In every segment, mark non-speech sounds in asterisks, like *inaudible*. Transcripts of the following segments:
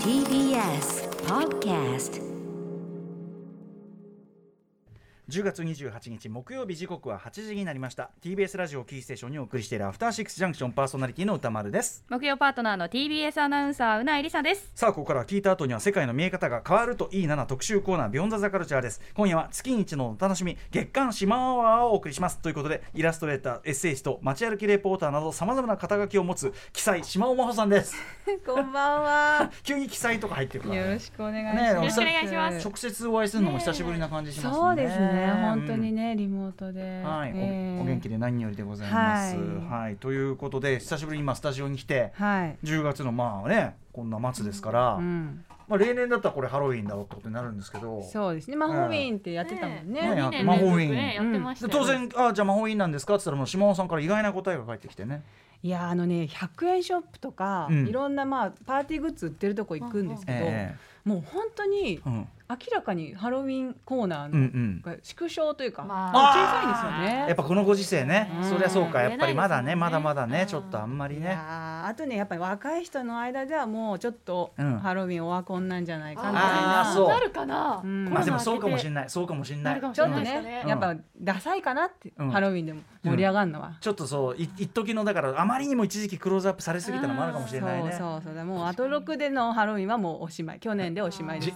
TBS Podcast 10月28日木曜日時刻は8時になりました。TBS ラジオキーステーションにお送りしているアフターシックスジャンクションパーソナリティの歌丸です。木曜パートナーの TBS アナウンサーうないりさです。さあここから聞いた後には世界の見え方が変わるといいなな特集コーナービヨンザザカルチャーです。今夜は月一のお楽しみ月刊シマアワーをお送りします。ということでイラストレーターエッセイスト街歩きレポーターなどさまざまな肩書きを持つ記載島尾真帆さんです。*laughs* こんばんは。*laughs* 急に記載とか入ってるから、ね、よろしくお願いします。ねえよろしくお願いします。直接お会いするのも久しぶりな感じしますね。そうですね。本当にねね、リモートで。はい、えーおお元気で何よりでございます。は、はい。いということで久しぶりに今スタジオに来てはい。10月のまあねこんな末ですから、うん。まあ例年だったらこれハロウィンだろうってことになるんですけど、そうですね。マホウィーンってやってたもんね。ね。2年マホウィーン。ねやってましたよ。で当然あじゃあ魔法院なんですか？って言ったらもう島尾さんから意外な答えが返ってきてね。いやあのね、100円ショップとか、うん。いろんなまあパーティーグッズ売ってるとこ行くんですけど、えもう本当にえうん明らかにハロウィンコーナーのん。が縮小というか、まあ。小さいんですよね。やっぱこのご時世ね、うん。そりゃそうか。やっぱりまだねねまだまだねうん。ちょっとあんまりいね。あとねやっぱり若い人の間ではもうちょっとうん。ハロウィンオワコンなんじゃないかみたいな、う。なるかな、うん。まあでもそうかもしれれない。そうかもしれなないちょっとね、ねやっぱダサいかなって、うん。ハロウィンでも盛り上がるのは。ちょっとそうい一時のだからあまりにも一時期クローズアップされすぎたのもあるかもしれないね。そうそうそう。だもうアトロクでのハロウィンはもうおしまい。去年でおしまいで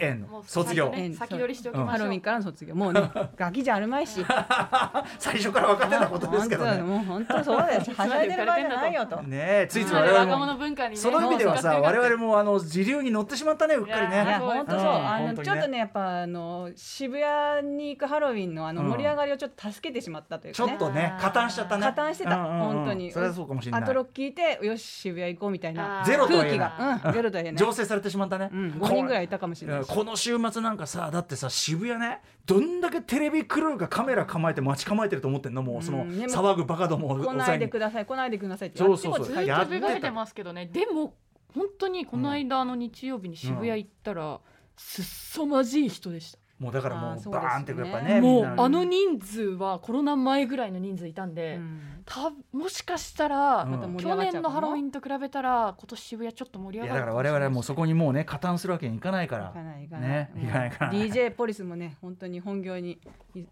す。卒業。先取りしておきましょう、ハロウィンからの卒業。もうね *laughs* ガキじゃあるまいし。*laughs* 最初から分かってたことですけどね。もう本当そうですはしゃいでる場合じゃないよと。ねえついついまあ我々も若者文化にねその意味ではさ我々もあの時流に乗ってしまったねうっかりね。本当そう、う。ん。あのちょっとねやっぱあの渋谷に行くハロウィンのあのうん。盛り上がりをちょっと助けてしまったというかね、ちょっとね加担しちゃったね。加担してた、うんうんうん。本当に。それはそうかもしれない。アトロク聞いてよし渋谷行こうみたいな。ゼロとは言え空気ないが、うん、ゼロとは言えない。醸成されてしまったね。うん、5人ぐらいいたかもしれないし。この週末なんかさだってさ渋谷ねどんだけテレビクルーがカメラ構えて待ち構えてると思ってんの？もうそのうんね騒ぐバカどもを来ないでください来ないでくださいって。そうそうそう。ずっやってた。と出かけてますけどね。でも本当にこの間あの日曜日に渋谷行ったら、すっさまじい人でしたもうだからもうバーンってやっぱねもみんなうあの人数はコロナ前ぐらいの人数いたんで、うんたもしかしたら、うん。去年のハロウィンと比べたら今年渋谷ちょっと盛りい上やだから我がるかもしれない々はもうそこにもうね加担するわけにいかないから。行かない行かない、かない行かない DJ ポリスもね本当に本業に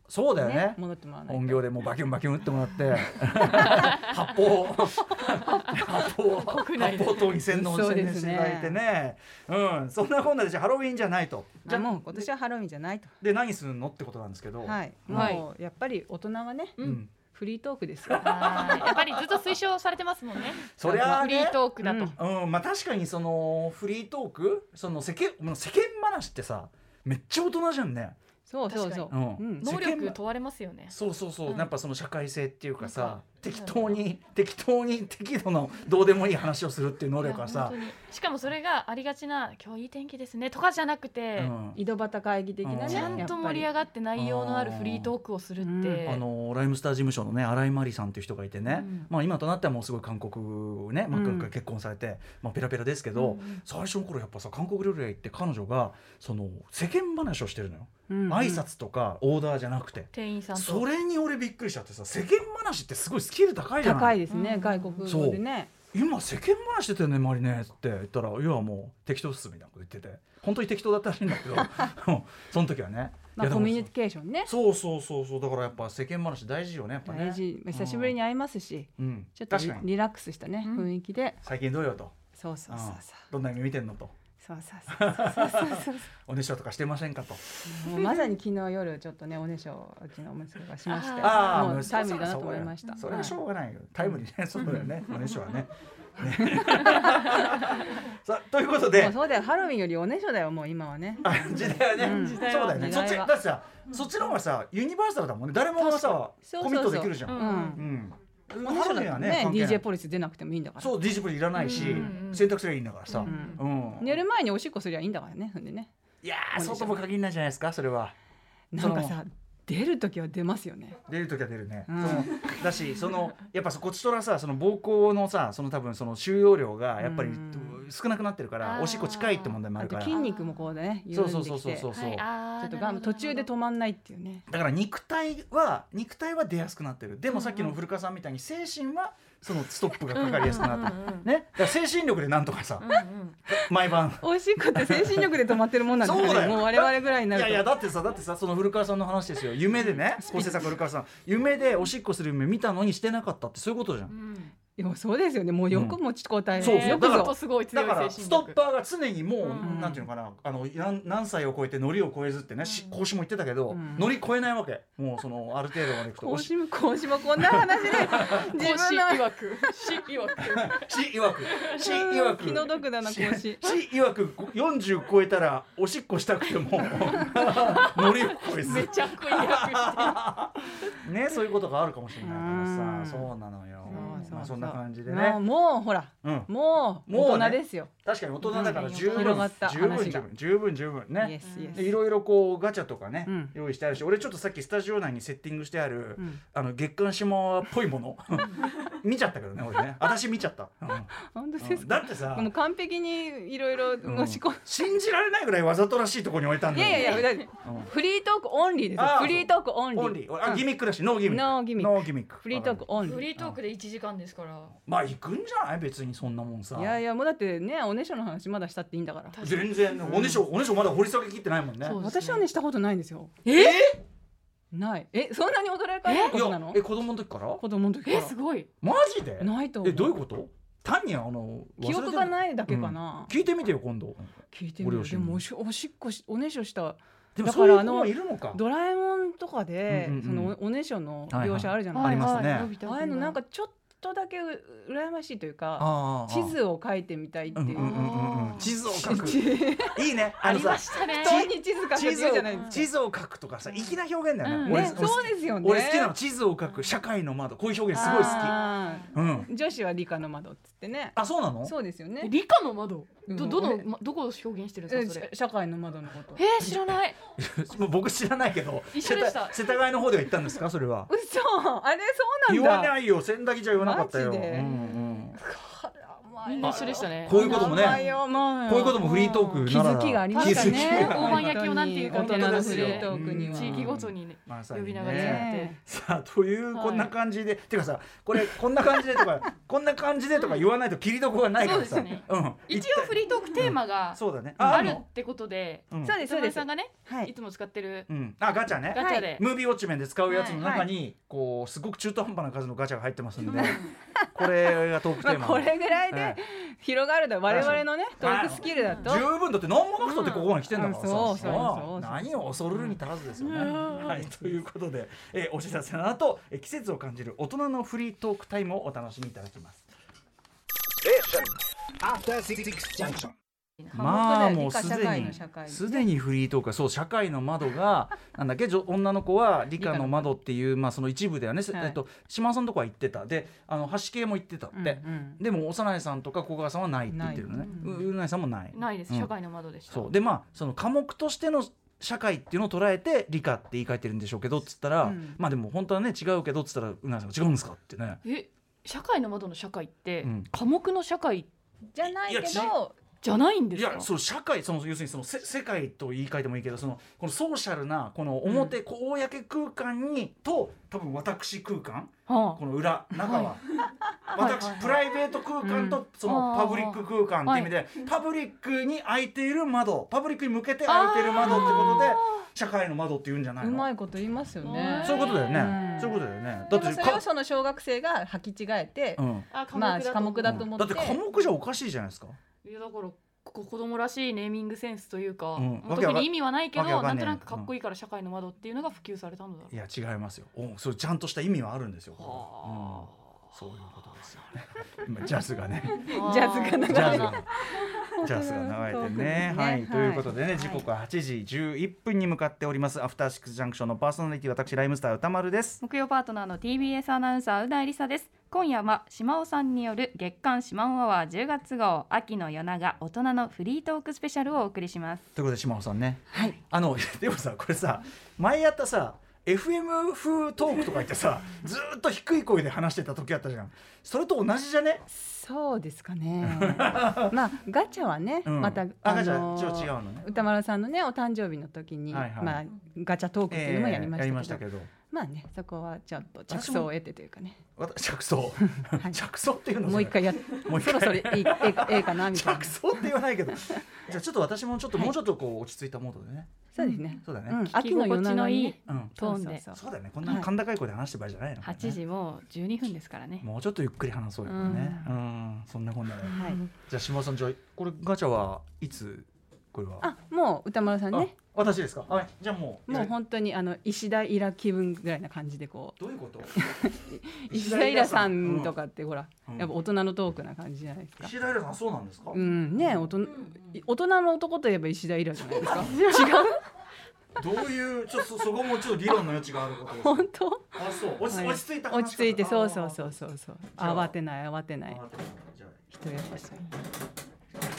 そうだよね。戻ってもらわないと。本業でもうバキュンバキュン打ってもらって。*laughs* 発砲発砲国内で。発砲等に洗脳そう宣ですね伝していただいてね。うん。そんなこんなでじゃあハロウィンじゃないと。じゃあもう今年はハロウィンじゃないと。で何するのってことなんですけど。はい。はい。もうやっぱり大人はねううんんフリートークですよ。はい。やっぱりずっと推奨されてますもんね。そりゃあね。フリートークだと、うん。うんまあ確かにそのフリートークその世間世間話ってさめっちゃ大人じゃんね。そうそうそう。うん。能力問われますよね。そうそうそう、うん。やっぱその社会性っていうかさ適当に適当に適度のどうでもいい話をするっていう能力がさ。しかもそれがありがちな今日いい天気ですねとかじゃなくて、うん。井戸端会議的なねちゃんと盛り上がって内容のあるフリートークをするって、うん。あのライムスター事務所のね新井真理さんっていう人がいてね、うん。まあ、今となってはもうすごい韓国ね、まあうん結婚されて、まあ、ペラペラですけど、うんうん。最初の頃やっぱさ韓国料理屋行って彼女がその世間話をしてるのよ、うん。挨拶とかオーダーじゃなくて。店員さんと。それに俺びっくりしちゃってさ世間話ってすごいスキル高いじゃない。高いですねうん。外国語でね。今世間話してたよね周りねって。言ったら「いやもう適当っす」みたいなこと言ってて。本当に適当だったらしいんだけど。*laughs* その時はね。まあコミュニケーションね。そうそうそうそう。だからやっぱ世間話大事よねやっぱね。大事。久しぶりに会いますし。うん。ちょっとリラックスしたねうん。雰囲気で。最近どうよと。そうそうそうそう。どんな夢見てんのとそうそうそうそうそうそうおねしょとかしてませんかともうまさに昨日夜ちょっとねおねしょうちの息子がしましてあもうタイムリーだなと思いましたそれはしょうがないよタイムリーねそうだよねおねしょはねさあということでうそうだよハロウィンよりおねしょだよもう今はね時代はね、うんそうだよねそっちだってさそっちの方がさユニバーサルだもんね誰もがさそうそうそうコミットできるじゃんうんうんおねしょだとね関係ない。DJ ポリス出なくてもいいんだから。そう DJ プリいらないし、うん。選択すればいいんだからさ、ううん。寝る前におしっこすりゃいいんだからねほんでね。いやーそうとも限らないじゃないですかそれは。なんかさ出る時は出ますよね。出る時は出るね、うん。そのだしそのやっぱそこっちとらさその膀胱のさその多分その収容量がやっぱりうん少なくなってるからおしっこ近いって問題もあるから。筋肉もこうね緩そうそうそうそうそう。そう、はい、あーっとがん途中で止まんないっていうね。だから肉体は肉体は出やすくなってる。でもさっきの古川さんみたいに精神はそのストップがかかりやすくなった、ね。だから精神力でなんとかさ毎晩。おしっこって精神力で止まってるもんなんですそうだよ。かねもう我々ぐらいにないると。やいやだってさだってさその古川さんの話ですよ。夢でね構成作古川さん。夢でおしっこする夢見たのにしてなかったってそういうことじゃん。うんいやそうですよね。もうよく持ちこたえそうそう。よくだからぞすごい強いだからストッパーが常にもう、うん。なんていうのかな。あの何何歳を超えてノリを超えずってね、し講師も言ってたけど、うん。ノリ超えないわけ。もうそのある程度までいくと講師も講師もこんな話で *laughs* 自分の曰く。師曰く。*laughs* し曰く。し曰く。気の毒だな講師。*laughs* し曰く。40超えたらおしっこしたくてもノリを超えず。めちゃくちゃねそういうことがあるかもしれないからうん。さそうなのよ。そうそうまあ、そんな感じでね。もうほらうん。もうもうね。大人ですよ確かに大人だから十分十分十分十分ね。いろいろこうガチャとかね、うん。用意してあるし俺ちょっとさっきスタジオ内にセッティングしてある、うん。あの月刊島っぽいもの *laughs* 見ちゃったけどね俺ね。私見ちゃった、うん。本当ですか？だってさもう完璧にいろいろ持ち込ん。信じられないぐらいわざとらしいところに置いたんだよいやいやいやフリートークオンリーですフリートークオンリー。オンリー。あうん。ギミックだしノーギミック。ノーギミック。ノーギミック。フリートークオンリフーリートークで1時間ですから。まあ行くんじゃない？別にそんなもんさ。いやいやもうだってねおねしょの話まだしたっていいんだから。全然。おねしょおねしょまだ掘り下げきってないもんね。私はねしたことないんですよ。え？ない。えそんなに驚かれことなの？やえ子供の時から？子供の時から。えすごい。マジで？ないと思う。えどういうこと？単にあの記憶がいないだけかな、聞いてみてよ今度。聞いてみるご両親に。でもおしおしっこしおねしょした。でもだからあのドラえもんとかで、そのおおねしょの描写あるじゃないありますね。はいはい。のび太くんがああいうのなんかちょっとだけう羨ましいというかああ地図を描いてみたいっていう、地図を書く。*laughs* 地いいね。あのさましたね。地図描く地図を地図を書くとかさ粋な表現だようんね俺ね、そうですよね。俺好きなの地図を書く。社会の窓。こういう表現すごい好あきうん。ー女子は理科の窓っつってね。あそうなの？そうですよね。理科の窓？うん。どどの俺まどこを表現してるんですかそれ？え社会の窓のこと。えー、知らない。*laughs* もう僕知らないけど一緒でした。世田谷の方では行ったんですか？それは。嘘。あれそう言なんだ。わないよ。仙台じゃ言わなかったよ。マジで。うんうん一緒でしたね。こういうこともね。こういうこともフリートークなら。気づきがありますか気づきねが大判焼きをなんていうかみたいな感じでートークには地域ごとにねまさに呼び名が違って、ね。さあというこんな感じで、てかさこれこんな感じでとか *laughs* こんな感じでとか言わないと切りどころがないからさ。一応フリートークテーマがそうだね。あるってことでうん。そうですそうです。さんがねはい。いつも使ってるうん。あガチャね。ガチャで、ムービーウォッチメンで使うやつの中に、こうすごく中途半端な数のガチャが入ってますんで、これがトークテーマ、*laughs* まあこれぐらいではい *laughs* 広がるだ我々のねトークスキルだと。十分だって何もなくたってここまで来てんだから。さ、うん。そうそうさあそう。何を恐るるに足らずですよね。うん。はい。ということで、えーお知らせの後、えー季節を感じる大人のフリートークタイムをお楽しみいただきます。Junction. まあもうすでにすでにフリートークそう社会の窓が *laughs* なんだっけ女の子は理科の窓っていうまあその一部ではね、はい。えっと島田さんとこは言ってた。であの橋系も言ってたって、うんうん。でも幼いさんとか小川さんはないって言ってるのね。うううないさんもない。ないです。うん。社会の窓でした、そう。でまあその科目としての社会っていうのを捉えて理科って言い換えてるんでしょうけどっつったら、うん。まあでも本当はね違うけどっつったらうないさんが違うんですかってね。え社会の窓の社会って、うん。科目の社会じゃないけどじゃないんでいすか？やそう社会その要するにそのせ世界と言い換えてもいいけどそのこのソーシャルなこの表、公空間にと多分私空間はこの裏中は、私、はい。はい。プライベート空間とそのうんパブリック空間っていう意味で、パブリックに開いている窓パブリックに向けて開いている窓ってことで社会の窓って言うんじゃないうのまいこと言いますよね。そういうことだよね、うん。そういうことだよね。だでってもそれをその小学生が履き違えてうん。まあ科目だとと思って。だって科目じゃおかしいじゃないですかいやだからこ子供らしいネーミングセンスというか、うん。まあ特に意味はないけどなんとなくかっこいいから社会の窓っていうのが普及されたのだろういや違いますよおそれちゃんとした意味はあるんですよ、はうん、そういうことジャズがね。あジャズが流れる。ジャズ。なが流れてね。ははい。い、ということでね、はい。時刻は8時11分に向かっております。アフターシックスジャンクションのパーソナリティ私ライムスター歌丸です。木曜パートナーの TBS アナウンサーう大りさです。今夜は島尾さんによる月刊島尾アワー10月号秋の夜長大人のフリートークスペシャルをお送りします。ということで島尾さんね。はい。あの *laughs* でもさこれさ前やったさ FM 風トークとか言ってさずーっと低い声で話してた時あったじゃん。それと同じじゃね？そうですかね *laughs* まあガチャはね、うんまたあ違うのね。歌丸さんのねお誕生日の時に、はいはいまあガチャトークっていうのもやりましたけど,、えーまあねそこはちょっと着想を得てというかね。私着想？はい。*laughs* 着想っていうの？もう一回やっもう一回。そろそろいい *laughs* ええかなみたいな。着想って言わないけど。*laughs* じゃあちょっと私もちょっともうちょっとこう落ち着いたモードでね。そうですね。そうだね。うん。秋の夜長にね。うん。トーンでそう。そうそうそうだよね。こんな甲高い声で話してる場合じゃないの8時もう12分ですからね。もうちょっとゆっくり話そうよね。うん。そんなこんなで。はい。じゃあ島尾さんじゃあこれガチャはいつこれは？あもう歌丸さんね。あ私ですか？はい。じゃあもう。もう本当にあの石田イラ気分ぐらいな感じでこう。どういうこと？*laughs* 石田イラさんとかってほら、うん。やっぱ大人のトークな感じじゃないですか。石田イラさんそうなんですか？うん。ね大人大人の男といえば石田イラじゃないですか？*laughs* 違う？どういうちょっとそそこもちょっと議論の余地があること本当？あそう。落ち,、はい。落ち着いた話落ち着いてそうそううそうそう。そう慌てない慌てない。じゃあ。人優し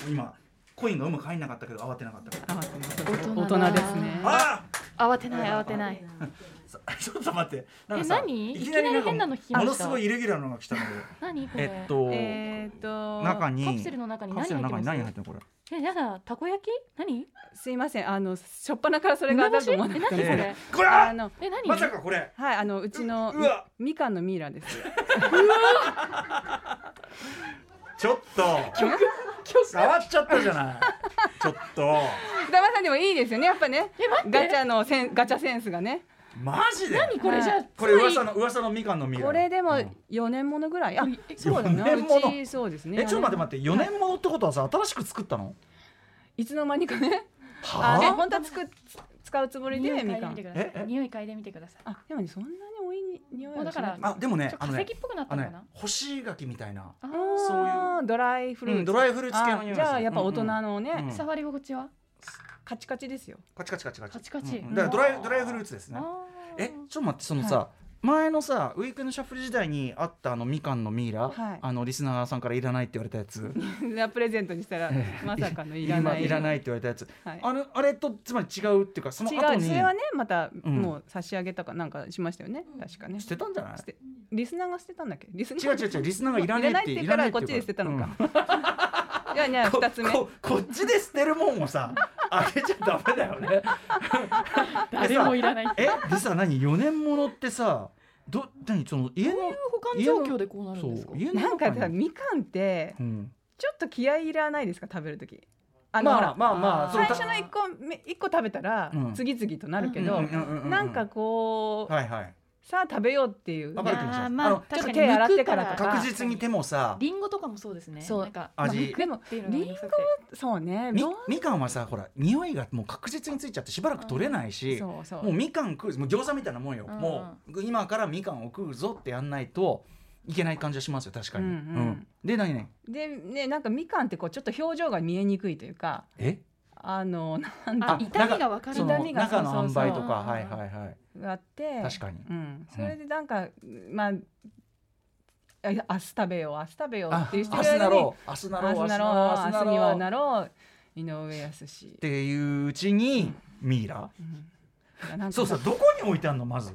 い今コインがうまく入んなかったけど慌てなかったから慌てない大人ですね。あ慌てない慌てない。さ *laughs* ちょっと待って。なんえかさ何？いきなり変なの聞きました？ものすごいイレギュラーなのが来たので。何これ？えっと、えーっと中にカプセルの中にカプ何セルの中に入ってます何入ってるのこれ？えやだたこ焼き？何？すいません。あの初っ端からそれが当たると思わなかったえ何それ？えこれあのえ何？まさかこれ。はいあのうちのううわ。みかんのミイラです。*laughs* ちょっと変わっちゃったじゃない。*laughs* ちょっと。歌丸さんでもいいですよね。やっぱねえ待って。ガチャのセンガチャセンスがね。マジで？何これ？じゃあこれ噂の噂のみかんのミイラこれでもうん。4年ものぐらい、あえそうだな。四年もの？うちそうですね。えちょっと待って待って。4年ものってことはさ新しく作ったの？い。つの間にかね。はあ？本当はつく使うつもり匂いでみかん。嗅いでみてくださええ？い匂い嗅いでみてください。あでもねそんなに多いに匂いだからあでもね化石っぽくなったあのかな？干し柿みたいな。ああそういう。ードライフルーツ、うんドライフルーツ系の匂いじゃあやっぱ大人うんのね、うん触り心地は？カチカチですよ。カチカチカチカチ。カチカチ。うん。だからドライドライフルーツですね。えちょっと待ってそのさ、前のさウィークのシャッフル時代にあったあのみかんのミイラ、はい。あのリスナーさんからいらないって言われたやつ。*laughs* プレゼントにしたら *laughs* まさかのいらない。いらないって言われたやつ、はい。あのあれとつまり違うっていうかその違後にうそれはねまたうん。もう差し上げたかなんかしましたよね、確かね。捨てたんじゃない？リスナーが捨てたんだっけ？リスナー違う違う違うリスナーがいらないって言うからこっちで捨てたのか、じゃあじゃあこ二つ目。ここっちで捨てるもんをさ *laughs* あげちゃダメだよね。*laughs* 誰もいらない。えでさ何？4年ものってさど何？その家の保管状況でこうなるんですか？なんかさみかんってうん。ちょっと気合いいらないですか？食べる時。あまあほらまあまあ最初の一個目一個食べたらうん。次々となるけど、うんうんうんうんうん。なんかこう、はいはいさあ食べようっていう、わかる気もしますあーまああの確かに。ちょっと手洗ってからとか。確実に手もさリンゴとかもそうですね。そうなんか味でもっていうのがリンゴそうね。みどう？みかんはさほら匂いがもう確実についちゃってしばらく取れないし、そうそう。もうみかん食うもう餃子みたいなもんよ、うん。もう今からみかんを食うぞってやんないといけない感じはしますよ確かに、うん。うん。で何ね？でねなんかみかんってこうちょっと表情が見えにくいというか。え？あの *laughs* なんあて痛みがわかる。その痛みが中の塩梅とかはいはいはい。があって。確かに。うん、それでなんか、まああ明日食べよう明日食べようあっていう人明日なろう明日なろう明日なろう明日にはなろう井上康っていううちにミイラ、うそうさどこに置いてあんのまず？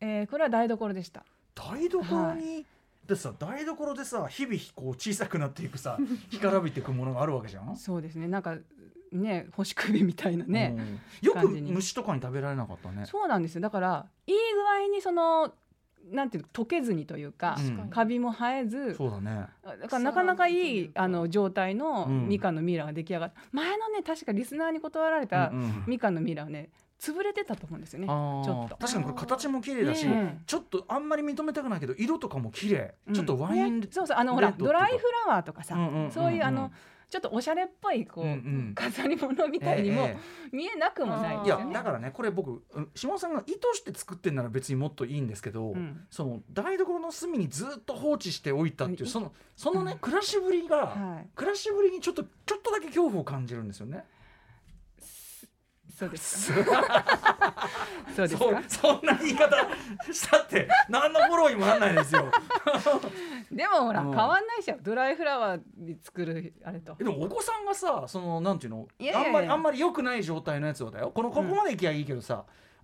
えーこれは台所でした。台所に、でさ台所でさ日々こう小さくなっていくさ干からびていくものがあるわけじゃん？そうですね。なんかね干し首みたいなね、うん。よく感じに。虫とかに食べられなかったね。そうなんですよ。だからいい具合にそのなんていうの溶けずにというか、うん。カビも生えずそうだね。だからなかなかいいあの状態のうん。みかんのミイラが出来上がった、前のね確かリスナーに断られたうんうん。みかんのミイラはね潰れてたと思うんですよね。ちょっと。確かにこれ形も綺麗だし、ねちょっとあんまり認めたくないけど色とかも綺麗、うん。ちょっとワイン、ねそうそう。あのほらドライフラワーとかさ、うんうんうんうん。そういうあのちょっとおしゃれっぽいこう、うんうん。飾り物みたいにもえ見えなくもないえい。やだからねこれ僕うん下尾さんが意図して作ってんなら別にもっといいんですけど、うん。その台所の隅にずっと放置しておいたっていううん。そのそのね、うん暮らしぶりが、はい。暮らしぶりにちょっとちょっとだけ恐怖を感じるんですよね。*laughs* そうですか？そうですか？そそんな言い方したって何のフォローにもなんないですよ。*laughs* でもほらうん変わんないでしょ。ドライフラワーに作るあれとえ。でもお子さんがさそのなんていうの？あんまりあんまり良くない状態のやつをだよこのここまでいきゃいいけどさ、あ腐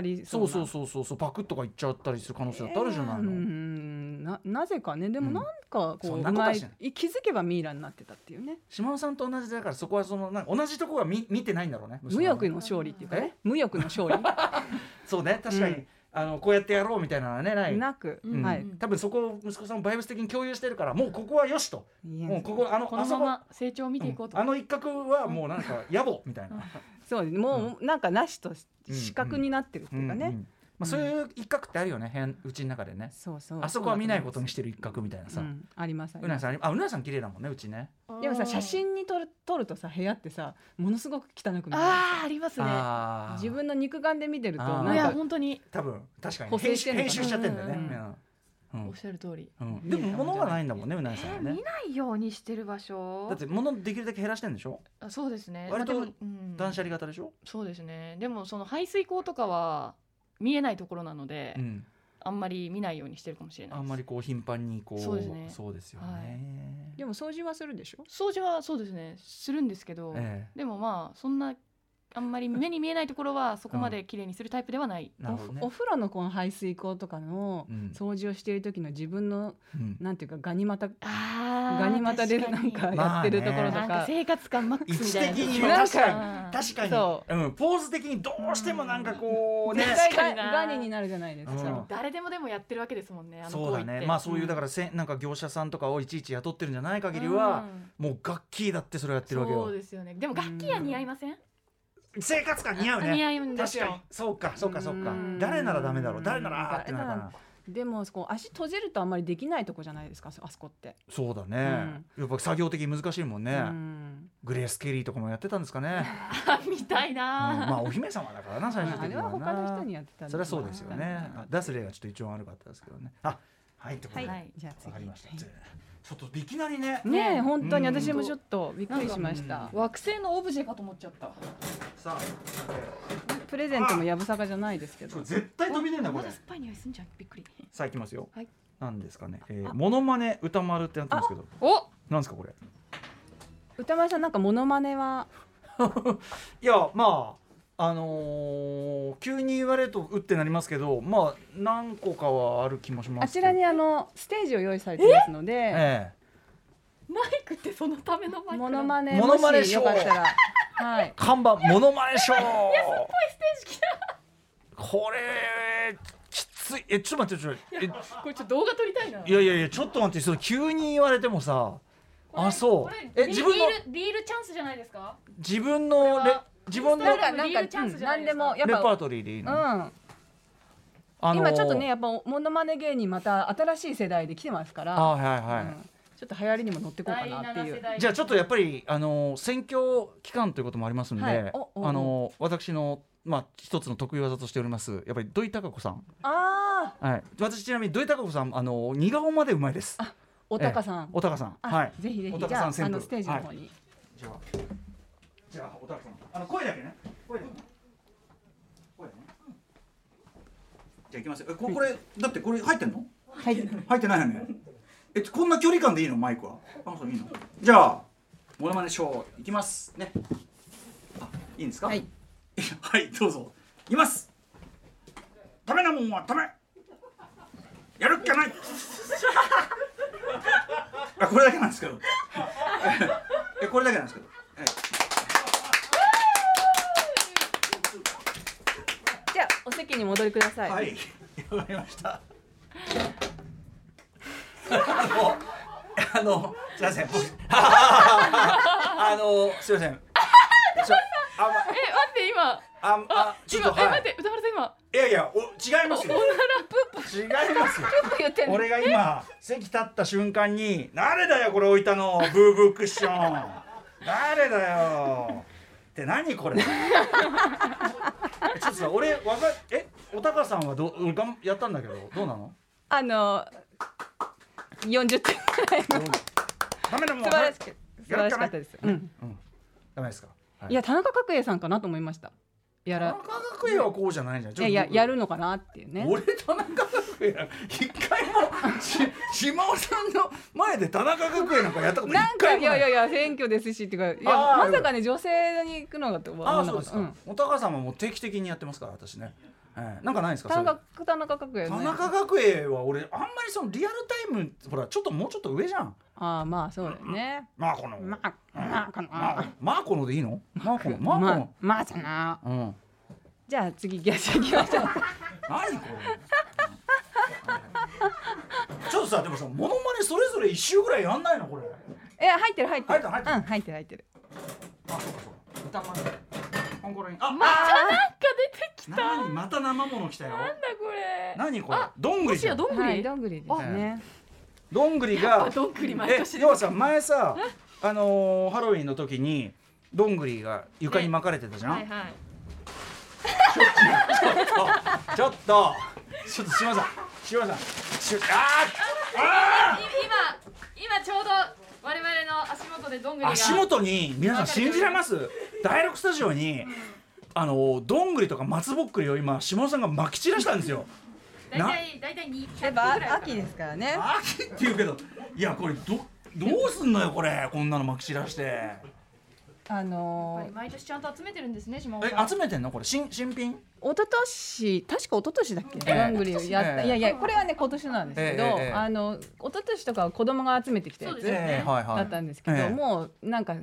りそうそうなそうそうそうそうパクッとかいっちゃったりする可能性だってあるじゃないの。えーうんななぜかね。でもうん。なんかこそうんうまい気づけばミイラになってたっていうね。島尾さんと同じだからそこはそのなんか同じとこは見見てないんだろうね。無欲の勝利っていうかね。無欲の勝利？*laughs* そうね。確かに、うん。あのこうやってやろうみたいなのはねない。なく、うん。はい、うん多分そこを息子さんもバイブス的に共有してるからもうここはよしと。もうここあのこのまま成長を見ていこうと、あの一角はもうなんか野暮みたいな、そうです。もうなんかなしとうん視覚になってるっていうかね、うんうんまあ、そういう一角ってあるよね部屋うちの中でね。そうそう。あそこは見ないことにしてる一角みたいなさ、うん、ありますうなさんあうなさん綺麗だもんねうちね。でもさ写真に撮る撮るとさ部屋ってさものすごく汚く見えるあーありますね。自分の肉眼で見てるとなんか本当に。多分確かに。編集編集しちゃってんだよね、うんうん。うんおっしゃる通り。うん。でも物がないんだもんねうなえぎさんね。見ないようにしてる場所？だって物できるだけ減らしてんでしょ？あそうですね。割と断捨離型でしょ、そうですね。でもその排水口とかは見えないところなので、うん、あんまり見ないようにしてるかもしれないです。あんまりこう頻繁にこうそうですね。そうですよね、はい。でも掃除はするでしょ？掃除はそうですね。するんですけど、え。でもまあそんなあんまり目に見えないところはそこまで綺麗にするタイプではない、えなるほどね。おお風呂のこの排水口とかのうん。掃除をしている時の自分のうん。なんていうかガニ股。あガニ股でなんかやってるところとなんかか生活感マック位スみたいな。置的に確かに。確かに。そう。ん、ポーズ的にどうしてもなんかこうね。ガガニになるじゃないですか、うん。誰でもでもやってるわけですもんねそうだね。まあそういうだからせん。なんか業者さんとかをいちいち雇ってるんじゃない限りは、もう楽器だってそれをやってるわけよ。そうですよね。でも楽器は似合いません、生活感似合うね。似合うん確かに。そうかそうかそうか。うん。誰ならダメだろう。誰ならあーってなるか誰な。でもこう足閉じるとあんまりできないとこじゃないですかあそこって、そうだね、やっぱ作業的に難しいもんね、うん。グレース・ケリーとかもやってたんですかね、*laughs* あ見たいうん。な、まあお姫様だからな最終まああれ的にはな。は他の人にやってたそれはそうですよね。あ出す例がちょっと一番悪かったですけどね。あはいってことで、ははい。いじゃあ次。わかりました、はいちょっといきなりね。ねえ本当にうん。私もちょっとびっくりしました。うん。惑星のオブジェかと思っちゃった。さあプレゼントもやぶさかじゃないですけど。絶対飛び出んだこれ。まだ酸っぱい匂いすんじゃんびっくり。さあいきますよ、はい。なんですかね、えー、モノマネ歌丸ってなってますけど。おなんですかこれ。歌丸さんなんかモノマネは？*laughs* いやまああのー急に言われるとうってなりますけどまあ何個かはある気もしますけど。あちらにあのステージを用意されてますのでえマイクってそのためのマイクモノマネネモノマネショー。よかったらはい。え看板モノマネショー。いやすっごいステージ来た。これきつい。えちょっと待ってちょっとえこれちょっと動画撮りたいな。いいやいやいやちょっと待ってそれ急に言われてもさあそう。え自分のリールリールチャンスじゃないですか？自分のレ自分のレなんか何でもやっパーぱトリーでいいの、うん。あのー今ちょっとねやっぱモノマネ芸人また新しい世代で来てますから。あはいはい、うん。ちょっと流行りにも乗ってこうかなっていう。じゃあちょっとやっぱりあの選挙期間ということもありますんで、あの私のまあ一つの得意技としております。やっぱり土井孝子さん、ああはい、私ちなみに土井孝子さんあの似顔までうまいです。おたかさん。おたかさん。あはい。ぜひぜおひじゃあのステージの方に。じゃあじゃあおたかさん。あの声だけね。声だけね。声だね。じゃあいきますよ。えここれだってこれ入ってんの？はい。入ってないよね。えこんな距離感でいいの？マイクは。あそういいの。じゃあモノマネショーいきます。ね。あいいんですか？はい。はいどうぞ。いきます。ダメなもんはダメやるっきゃない。*laughs* あこれだけなんですけど。えこれだけなんですけどえじゃあお席に戻りください。はい。わかりました。あのあのすいません。僕あのすいません。ちょあまえ待って今。ああちょっとはい。今え待って歌丸さん今。いやいやお違いますよ。違いますよ。言ってんの。俺が今席立った瞬間に「誰だよこれ置いたのブーブークッション。誰だよ」って何これちょっとさ俺わかえおたかさんはどう俺がんやったんだけどどうなの？あの40点ぐらいの。ダメだもん素晴らしく素晴らしかったです、うん、ダメですか、はい。いや田中角栄さんかなと思いましたやら田中角栄はこうじゃないじゃん。いやいややるるのかなっていうね。俺田中角栄一回もし島尾さんの前で田中角栄なんかやったこと一なんか回もない。いやいやいや選挙ですしっていうかいやまさかね女性に行くのかと思わああそうですか、なかったうん。お高様も定期的にやってますから私ね、ええなんかないですか？田中田中角栄ね。田中角栄は俺あんまりそのリアルタイムほらちょっともうちょっと上じゃん。ああまあそうだよね。まあこの。まあまあかな。まあマーコのでいいの？マーコのまあ *laughs* の、まあじゃな。うん。じゃあ次ギャス行きましょう。何これ？*laughs* ちょっとさでもさモノマネそれぞれ一周ぐらいやんないのこれ。え入ってる入ってる。入ってる入ってるうん入ってる入ってる。あそうかそうか。歌までコンコロにあまたなんか出てきた。何また生もの来たよ。なんだこれ。何これ？あどんぐりじゃん。どんぐり、はいどんぐりですね。どんぐりがどんぐり毎え年要はさ前さ *laughs* あのーハロウィンの時にどんぐりが床に巻かれてたじゃん、はいはい。ちょっとちょっと島さん島さんしあーあ今今ちょうど我々の足元でどんぐりが。ー足元に皆さん信じられます？第6スタジオにあのどんぐりとか松ぼっくりを今島田さんが巻き散らしたんですよ。大体大体200やっぱ秋ですからね。秋って言うけどいやこれどどうすんのよこれこんなの巻き散らして。あのー毎年ちゃんと集めてるんですね島尾えさん。集めてんの？これ新新品？一昨年確か一昨年だっけ、ええ。どんぐりをやった、ええ。いやいやこれはね今年なんですけど、ええええあの一昨年とかは子供が集めてきたやつそうですよね。えーはいはい。だったんですけど、ええもうなんか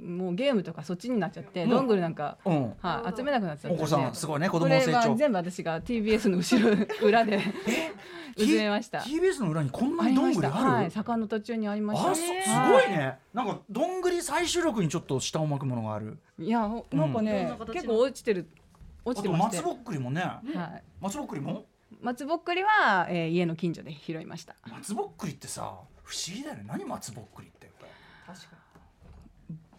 もうゲームとかそっちになっちゃって、うんどんぐりなんか、うん。はい、集めなくなっちゃったんでお子さんすごいね子供これはの成長全部私が TBS の後ろ裏で *laughs* *laughs* 集めました。TBS の裏にこんなにどんぐりある？はい坂の途中にありました。すはごいね。なんかどんぐり採取力にちょっと下を巻くものがある。いやほなんかね、どん結構落ちてる落あちてまして。と松ぼっくりもね。はい、松ぼっくりも？松ぼっくりは、えー家の近所で拾いました。松ぼっくりってさ不思議だよね。何松ぼっくりって？確かに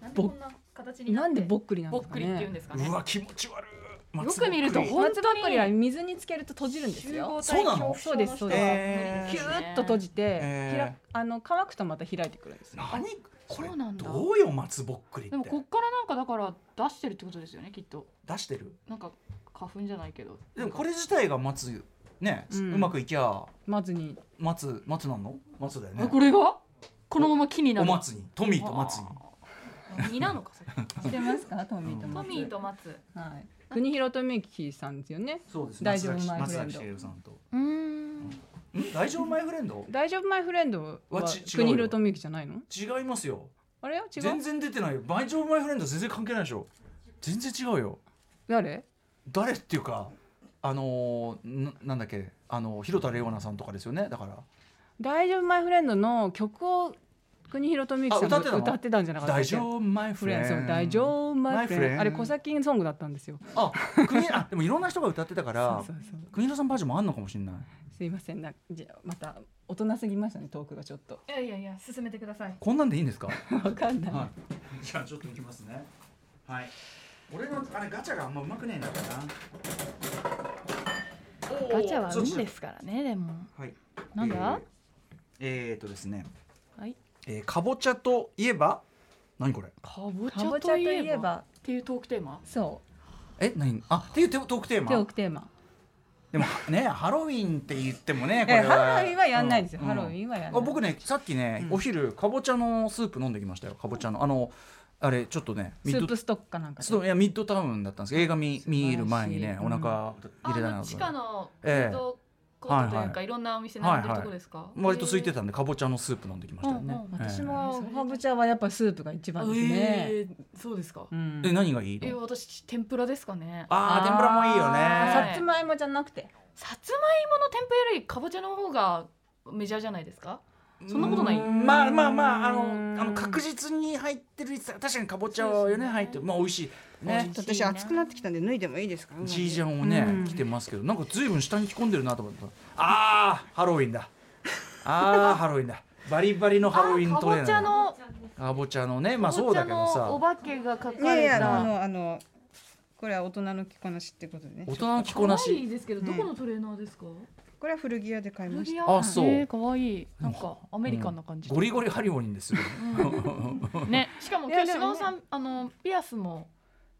なんでこんな形になってなんでぼっくりなんぼっですかくりって言うんね。ですかねうわ気持ち悪い。よく見ると松ぼっくり。ほん松ぼっくりは水につけると閉じるんですよ。そうなのそうです。そうです。えー。キューッと閉じて、えー。ひらあの乾くとまた開いてくるんですよ。何？これそうなんだ。どうよ松ぼっくりって。でもこっからなんかだから出してるってことですよねきっと。出してる？なんか花粉じゃないけど。でもこれ自体が松ね、ううんまくいきゃ松に。松松なんの？松だよね。あこれが？このまま木になる。お松に。トミーと松に実なのかそれ知ってますか？トミーとト松ミーと松。はい。国広富之さんですよね。そうです。大丈夫マイフレンド。さんと。うーん。ん。大丈夫マイフレンド？大丈夫マイフレンドは国広富之じゃないの？違いますよ。あれよ？違全う然出てないよ。大丈夫マイフレンド全然関係ないでしょ。全然違うよ。誰？誰っていうかあのーななんだっけ？あの広田レオナさんとかですよね？だから。大丈夫マイフレンドの曲を国広富之さんがあ歌ってたの？歌ってたんじゃなかった大丈夫？マイフフレンドそう大丈夫？マイフレン My friend ドあれ小崎ソングだったんですよ。あ国あでもいろんな人が歌ってたから *laughs* そうそうそう。国広さんバージョンもあんのかもしれない。すいませんなじゃあまた大人すぎましたねトークがちょっと。いやいやいや進めてください。こんなんでいいんですか？*laughs* わかんない、はい。じゃあちょっといきますね。はい。俺のあれガチャがあんまうまくねえんだからガチャは運ですからねでも。はい。なんだ？えー、えーっとですね。はいえー、かぼちゃといえば？何これ？かぼちゃといえば。っていうトークテーマ？そえ何？あっていうトークテーうトーマクテーマ。でもね *laughs* ハロウィンって言ってもねこえれは。ハロウィンはやんないですよ、うん。ハロウィンはやんない。あ僕ねさっきね、うん。お昼かぼちゃのスープ飲んできましたよ。かぼちゃの。あのあれちょっとねミッドスープストックかなんかで。そういやミッドタウンだったんですけど映画見見る前にねお腹入れたなあの地下のフえ。えードコートというはいはいかいろんなお店並んでるとこですか？割と空いてたたんでかぼちゃのスープ飲んできましたよね、うんうん。ええ。私もかぼちゃはやっぱスープが一番ですね、えーそうですか。うん。え何がいいえの私天ぷらですかね。あー天ぷらもいいよね。はいさつまいもじゃなくて。さつまいもの天ぷらよりかぼちゃの方がメジャーじゃないですか？そんなことない？うん。まあまあまああのうんあの確実に入ってる確かにかぼちゃはよね。入ってるまあ美味しい。ね。ちょっと私熱くなってきたんで脱いでもいいですかジージャンをね、うん。着てますけど。なんかずいぶん下に着込んでるなと思った。あーハロウィンだ。あーハロウィンだ。バリバリのハロウィンかぼトレーナーちゃのかぼちゃのね。まあそうだけどさ。お化けが描いかれやいやあたのあのこれは大人の着こなしってことでね。大人の着こな可愛いしですけどどこのトレーナーですか？これは古着屋で買いました。あそう。えー、かわい。いなんかアメリカンな感じ、ゴリゴリハリオリンですよ。うん。ねしかも今日島尾さんあのピアスも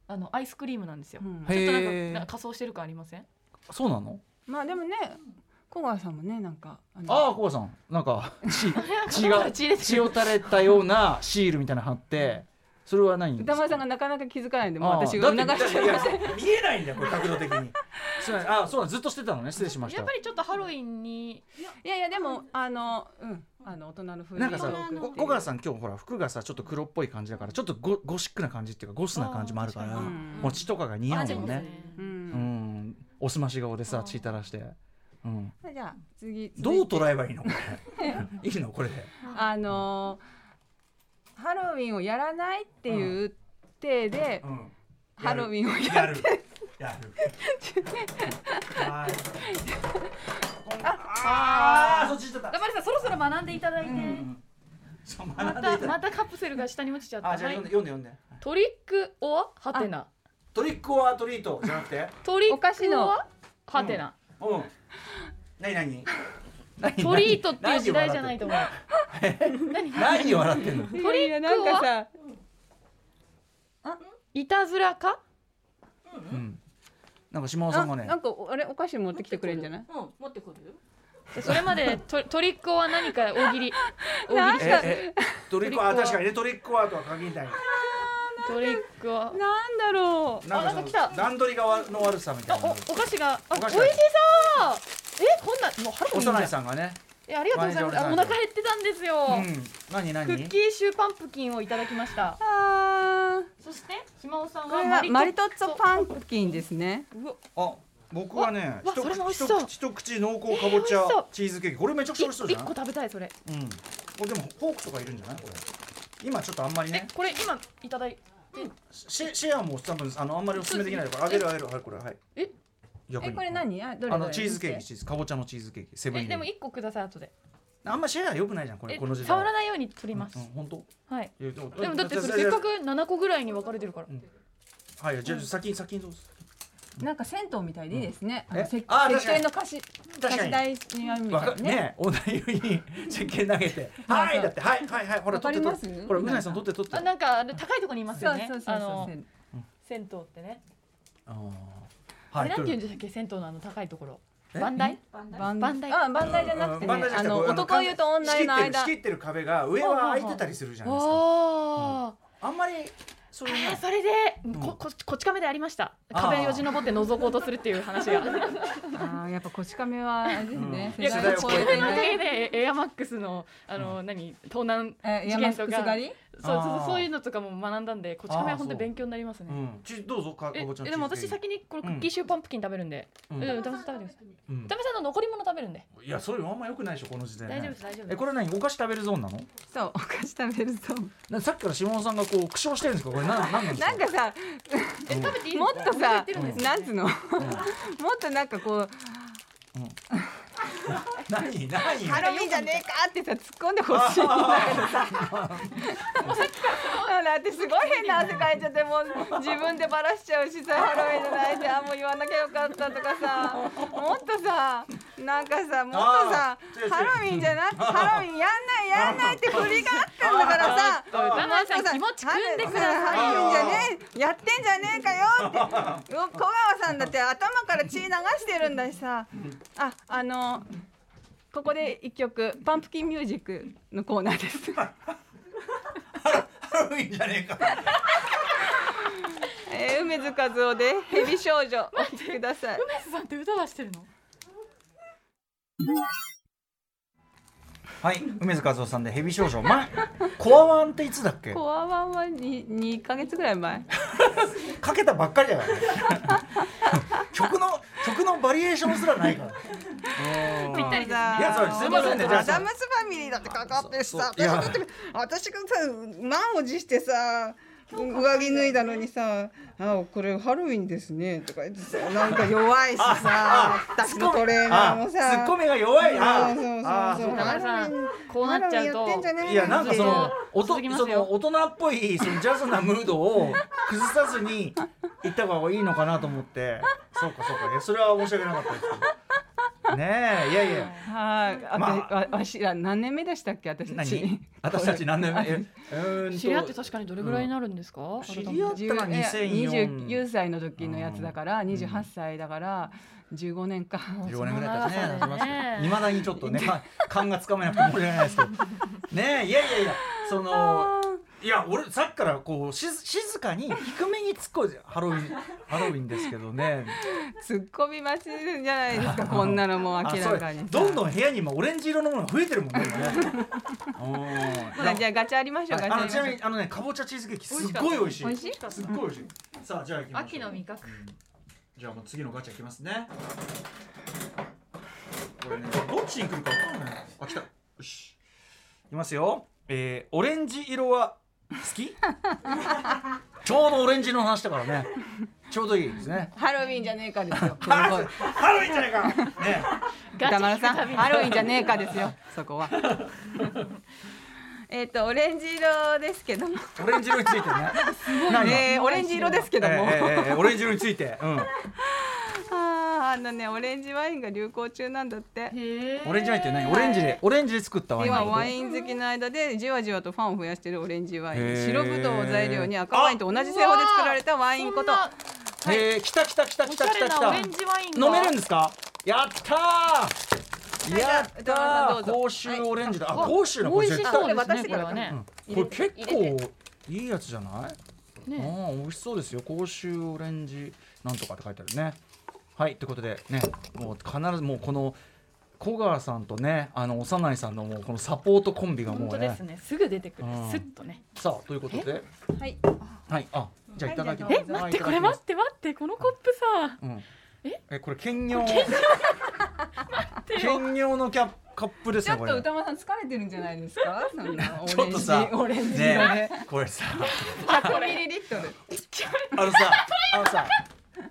あのアイスクリームなんですよ、うん。ちょっとなんかへーなんか仮装してる感ありません？そうなの？まあでもね小川さんもねなんかあのああコバさん。なんか血 *laughs* 血が血を垂れたようなシールみたいなの貼ってそれは何歌丸さんがなかなか気づかないんでもう私が促してま見えないんだよこれ角度的に。あ *laughs* そうだずっとしてたのね失礼しました。やっぱりちょっとハロウィンにいやいやでもあのうんあの大人の風なんかさ小川さん今日ほら服がさちょっと黒っぽい感じだからちょっとゴゴシックな感じっていうかゴスな感じもあるからうんもう血とかが似合うもんね。ううん。ん。おすまし顔でさ血垂らして、うん、じゃあ次どう捉ええばいいのこれ。*laughs* いいのこれで。あのーハロウィンをやらないっていう体で、うん。ハロウィンをややる。やる。はいああそっち行っちゃっただまりさんそろそろ学んでいただいて、またまたカプセルが下に落ちちゃったあじゃあはい読んで読んで読んでトリックオアハテナトリックオアトリートじゃなくてトリックオアハテナ、うん何何何トリートっていう時代じゃないと思う。何何？を笑ってんの？トリックいやなんかさいたずらか？うん。なんか島尾さんがね。なんかあれお菓子持ってきてくれるんじゃない？うん持ってくるそれまでトトリックオア何か大喜利？*laughs* 大喜利ええトリックオア確かにねトリックオアとは限らない。トリックオアなんだろう。なんかそのなんか来た。段取りがわの悪さみたあおいな。お菓子があお菓子が美味しそうえこんなもうハロウィンじゃん。幼いさんがね。えありがとうございます。あお腹減ってたんですよ、うん。何何？クッキーシューパンプキンをいただきました。あー。そして島尾さんこれははマリマリトッツォパンプキンですね。うわ。あ僕はね一わそれも美味しそう。口一口濃厚かぼちゃえー美味しそうチーズケーキ。これめちゃくちゃ美味しそうじゃない一個食べたいそれ。うん。これでもフォークとかいるんじゃない？これ。今ちょっとあんまりえねこれ今いただいて。シェシェアも多分あのあんまりおすすめできないから。あげるあげる。はいこれはい。ええこれ何？あどれあのチーズケーキチーズかぼちゃのチーズケーキセブンえイレブン。でも一個ください後で。あんまシェア良くないじゃんこれえこの時代触らないように取ります、うん本当？はい。でもだってそれせっかく7個ぐらいに分かれてるから、はいじゃあ先に先にどうぞ。なんか銭湯みたいでいいですね、うん。あの石鹸の貸し貸し台にあるみたいなね。ねお題に石鹸投げて。はいだって。はいはいはい。ほら取ってります？取ってほらうなぎさん取って取って。あなんかあの高いところにいますよね。そうそうそうあのそう銭湯ってね、あーあれなんて言うんとでしたっけ？銭湯のあの高いところ。バンバンダイ。あバンダイじゃなくてね。バンダイじゃあのなくて。こう男湯と女湯の間。仕切ってる仕切ってる壁が上は開いてたりするじゃないですか。ああんまりそういうー、えねー、それで、こここっち亀でありました。壁よじ登って覗こうとするっていう話が。*laughs* あーやっぱこち亀はあれですね、うんいやこれのおかげでエアマックスのあの、何？盗難え事件とか。山狩り？そうそうそうそういうのとかも学んだんでこち亀は本当に勉強になりますね。う。ん。ちどうぞかかえぼちゃのえでもチーズケーキ。私先にこれクッキーシューパンプキン食べるんで、ううんん、うん、食べてくださいうん。歌目さんの残り物食べるんで。いやそれあんま良くないでしょこの時代ね。大丈夫です大丈夫です。えこれ何？お菓子食べるゾーンなの？そうお菓子食べるとなさっきから下尾さんがこう苦笑してるんですか？これなんなんなんですか？なんかさえ食べていいもっとさなんつうの？もっとなんかこう何何？ハロウィンじゃねえかってさ突っ込んでほしい。んだけどさだってすごい変な汗かいちゃってもう自分でバラしちゃうしさハロウィンじゃないしあもう言わなきゃよかったとかさもっとさなんかさもっとさハロウィンじゃなくハロウィンやんないやんないって振りがあったんだからさちょっと気持ち組んでくださいよハロウィンじゃねえやってんじゃねえかよってよ小川さんだって頭から血流してるんだしさああのここで一曲パンプキンミュージックのコーナーです。ハロウィンじゃねえか。えー梅津和夫でヘビ少女お聴きください。梅津さんって歌出してるの？はい梅津和夫さんでヘビ少女。前コアワンっていつだっけ？コアワンはに二ヶ月ぐらい前。かけたばっかりだよね。曲の曲のバリエーションすらないからぴったりですね。いやそうすいませんね。じゃあアダムスファミリーだってかかってさ。私だって私がさ満を持してさ上着脱いだのにさ「あこれハロウィンですね」とか言ってさなんか弱いしさ私のトレーナーもあツさッコミが弱い。あそうそうそうそう。あそうか。歌前さんこうなっちゃうといやなんかその大人っぽいそのジャズなムードを崩さずに行った方がいいのかなと思って。そうかそうか。いやそれは申し訳なかったですけどねえいやいや。はい。あまわわしら何年目でしたっけ私たち。何？*laughs* 私たち何年目？えうーんと。知り合って確かにどれぐらいになるんですか、知り合ったら2004 29歳の時のやつだから28歳だから15年か15年ぐらい経ちね。いまだにちょっとねか勘がつかめなくて申し訳ないですけど。ねえいやいやいやそのいや俺さっきからこうしず静かに低めに突っ込ん。でハロウィンハロウィンですけどね。突っ込み待ちじゃないですかこんなのもう明らかに。どんどん部屋に今オレンジ色のものが増えてるもんねじゃあガチャありましょうガチャあのちなみにあのねかぼちゃチーズケーキすっごい美味しい。美味しい？すっごい美味しい。さあじゃあ行きましょう。秋の味覚。じゃあもう次のガチャいきますね。これねどっちに来るか分かんない。あ来た。よし。いきますよ。えー、オレンジ色は好き？ちょうどオレンジの話だからね。ちょうどいいですね。ハロウィンじゃねえかですよ。*laughs* ハロウィンじゃないか。ね。歌丸さんハロウィンじゃねえかですよ。そこは。*laughs* えっとオレンジ色ですけども。オレンジ色についてね。*laughs* 何えー、オレンジ色ですけども、えーえーえーオレンジ色について、うん、あーあのねオレンジワインが流行中なんだって。オレンジワインって何？オレンジでオレンジで作ったワイン今のワイン好きの間でじわじわとファンを増やしているオレンジワイン。白ぶどうを材料に赤ワインと同じ製法で作られたワインこと。そんなへえ来た来た来たお来した。ゃれなオ来た来たレンジワインが。飲めるんですか？やったー！やったー！甲州オレンジだ。あはい。甲州のこれ美味し絶対これ渡してからね。うん。これ結構いいやつじゃない？あね。あ美味しそうですよ。甲州オレンジなんとかって書いてあるねはいということでねもう必ずもうこの小川さんとねあの幼いさんのもうこのサポートコンビがもうね。本当ですね。すぐ出てくる。うん。スッとね。さあということで。はい。はいあじゃあいただきます。え待ってこれ待って待ってこのコップさ。うん。え？えこれ兼用。兼用。*laughs* のキャカップですちょっとれ。歌間さん疲れてるんじゃないですか？そんなオ *laughs* ちょレンジっとさオレンジ色で、ねこれさ。100ミリリットル。あのさあのさ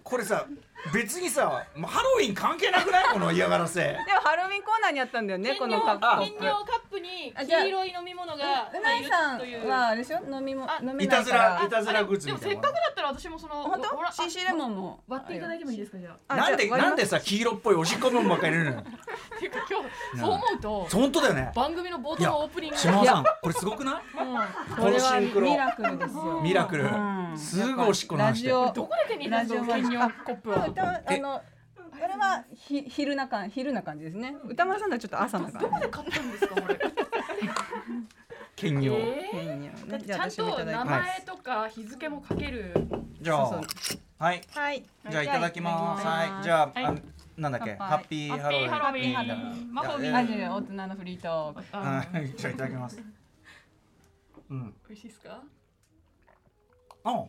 これさ別にさハロウィン関係なくない？*laughs* この嫌がらせ。でもハロウィンコーナーにあったんだよねこのカップ。カップに黄色い飲み物がうないさんというはあれでしょ？飲みもあ飲めいたずららいたずらグッズでもみたいなせっかくだったら私もその本ほら当 CC レモンも割っていただいてもいいですかじゃあ。あなんでなんでさ黄色っぽいおしっこ分ばっかり入れるのっていうか今日そう思うと本当だよね。番組の冒頭のオープニング島尾さんこれすごくない？これはこのシンクロ。ミラクルですよ。ミラクル。うん。すぐおしっこの話してラジオどこで手に入れたんですかラジオ兼用コップは歌あのこれはひ昼な感昼な感じですね。歌丸さんのはちょっと朝な感じ。どこで買ったんですかこれ？兼用ちゃんと名前とか日付も書ける。じゃあはい。はい。じゃあいただきます。ははい。いじゃあなんだっけ？ハッピーハロウィン。ハッピーハロウィン。いいなマホミいや。あじゃあ大人のフリートーク。あはい。じゃあいただきます。うん。美味しいですか？あ。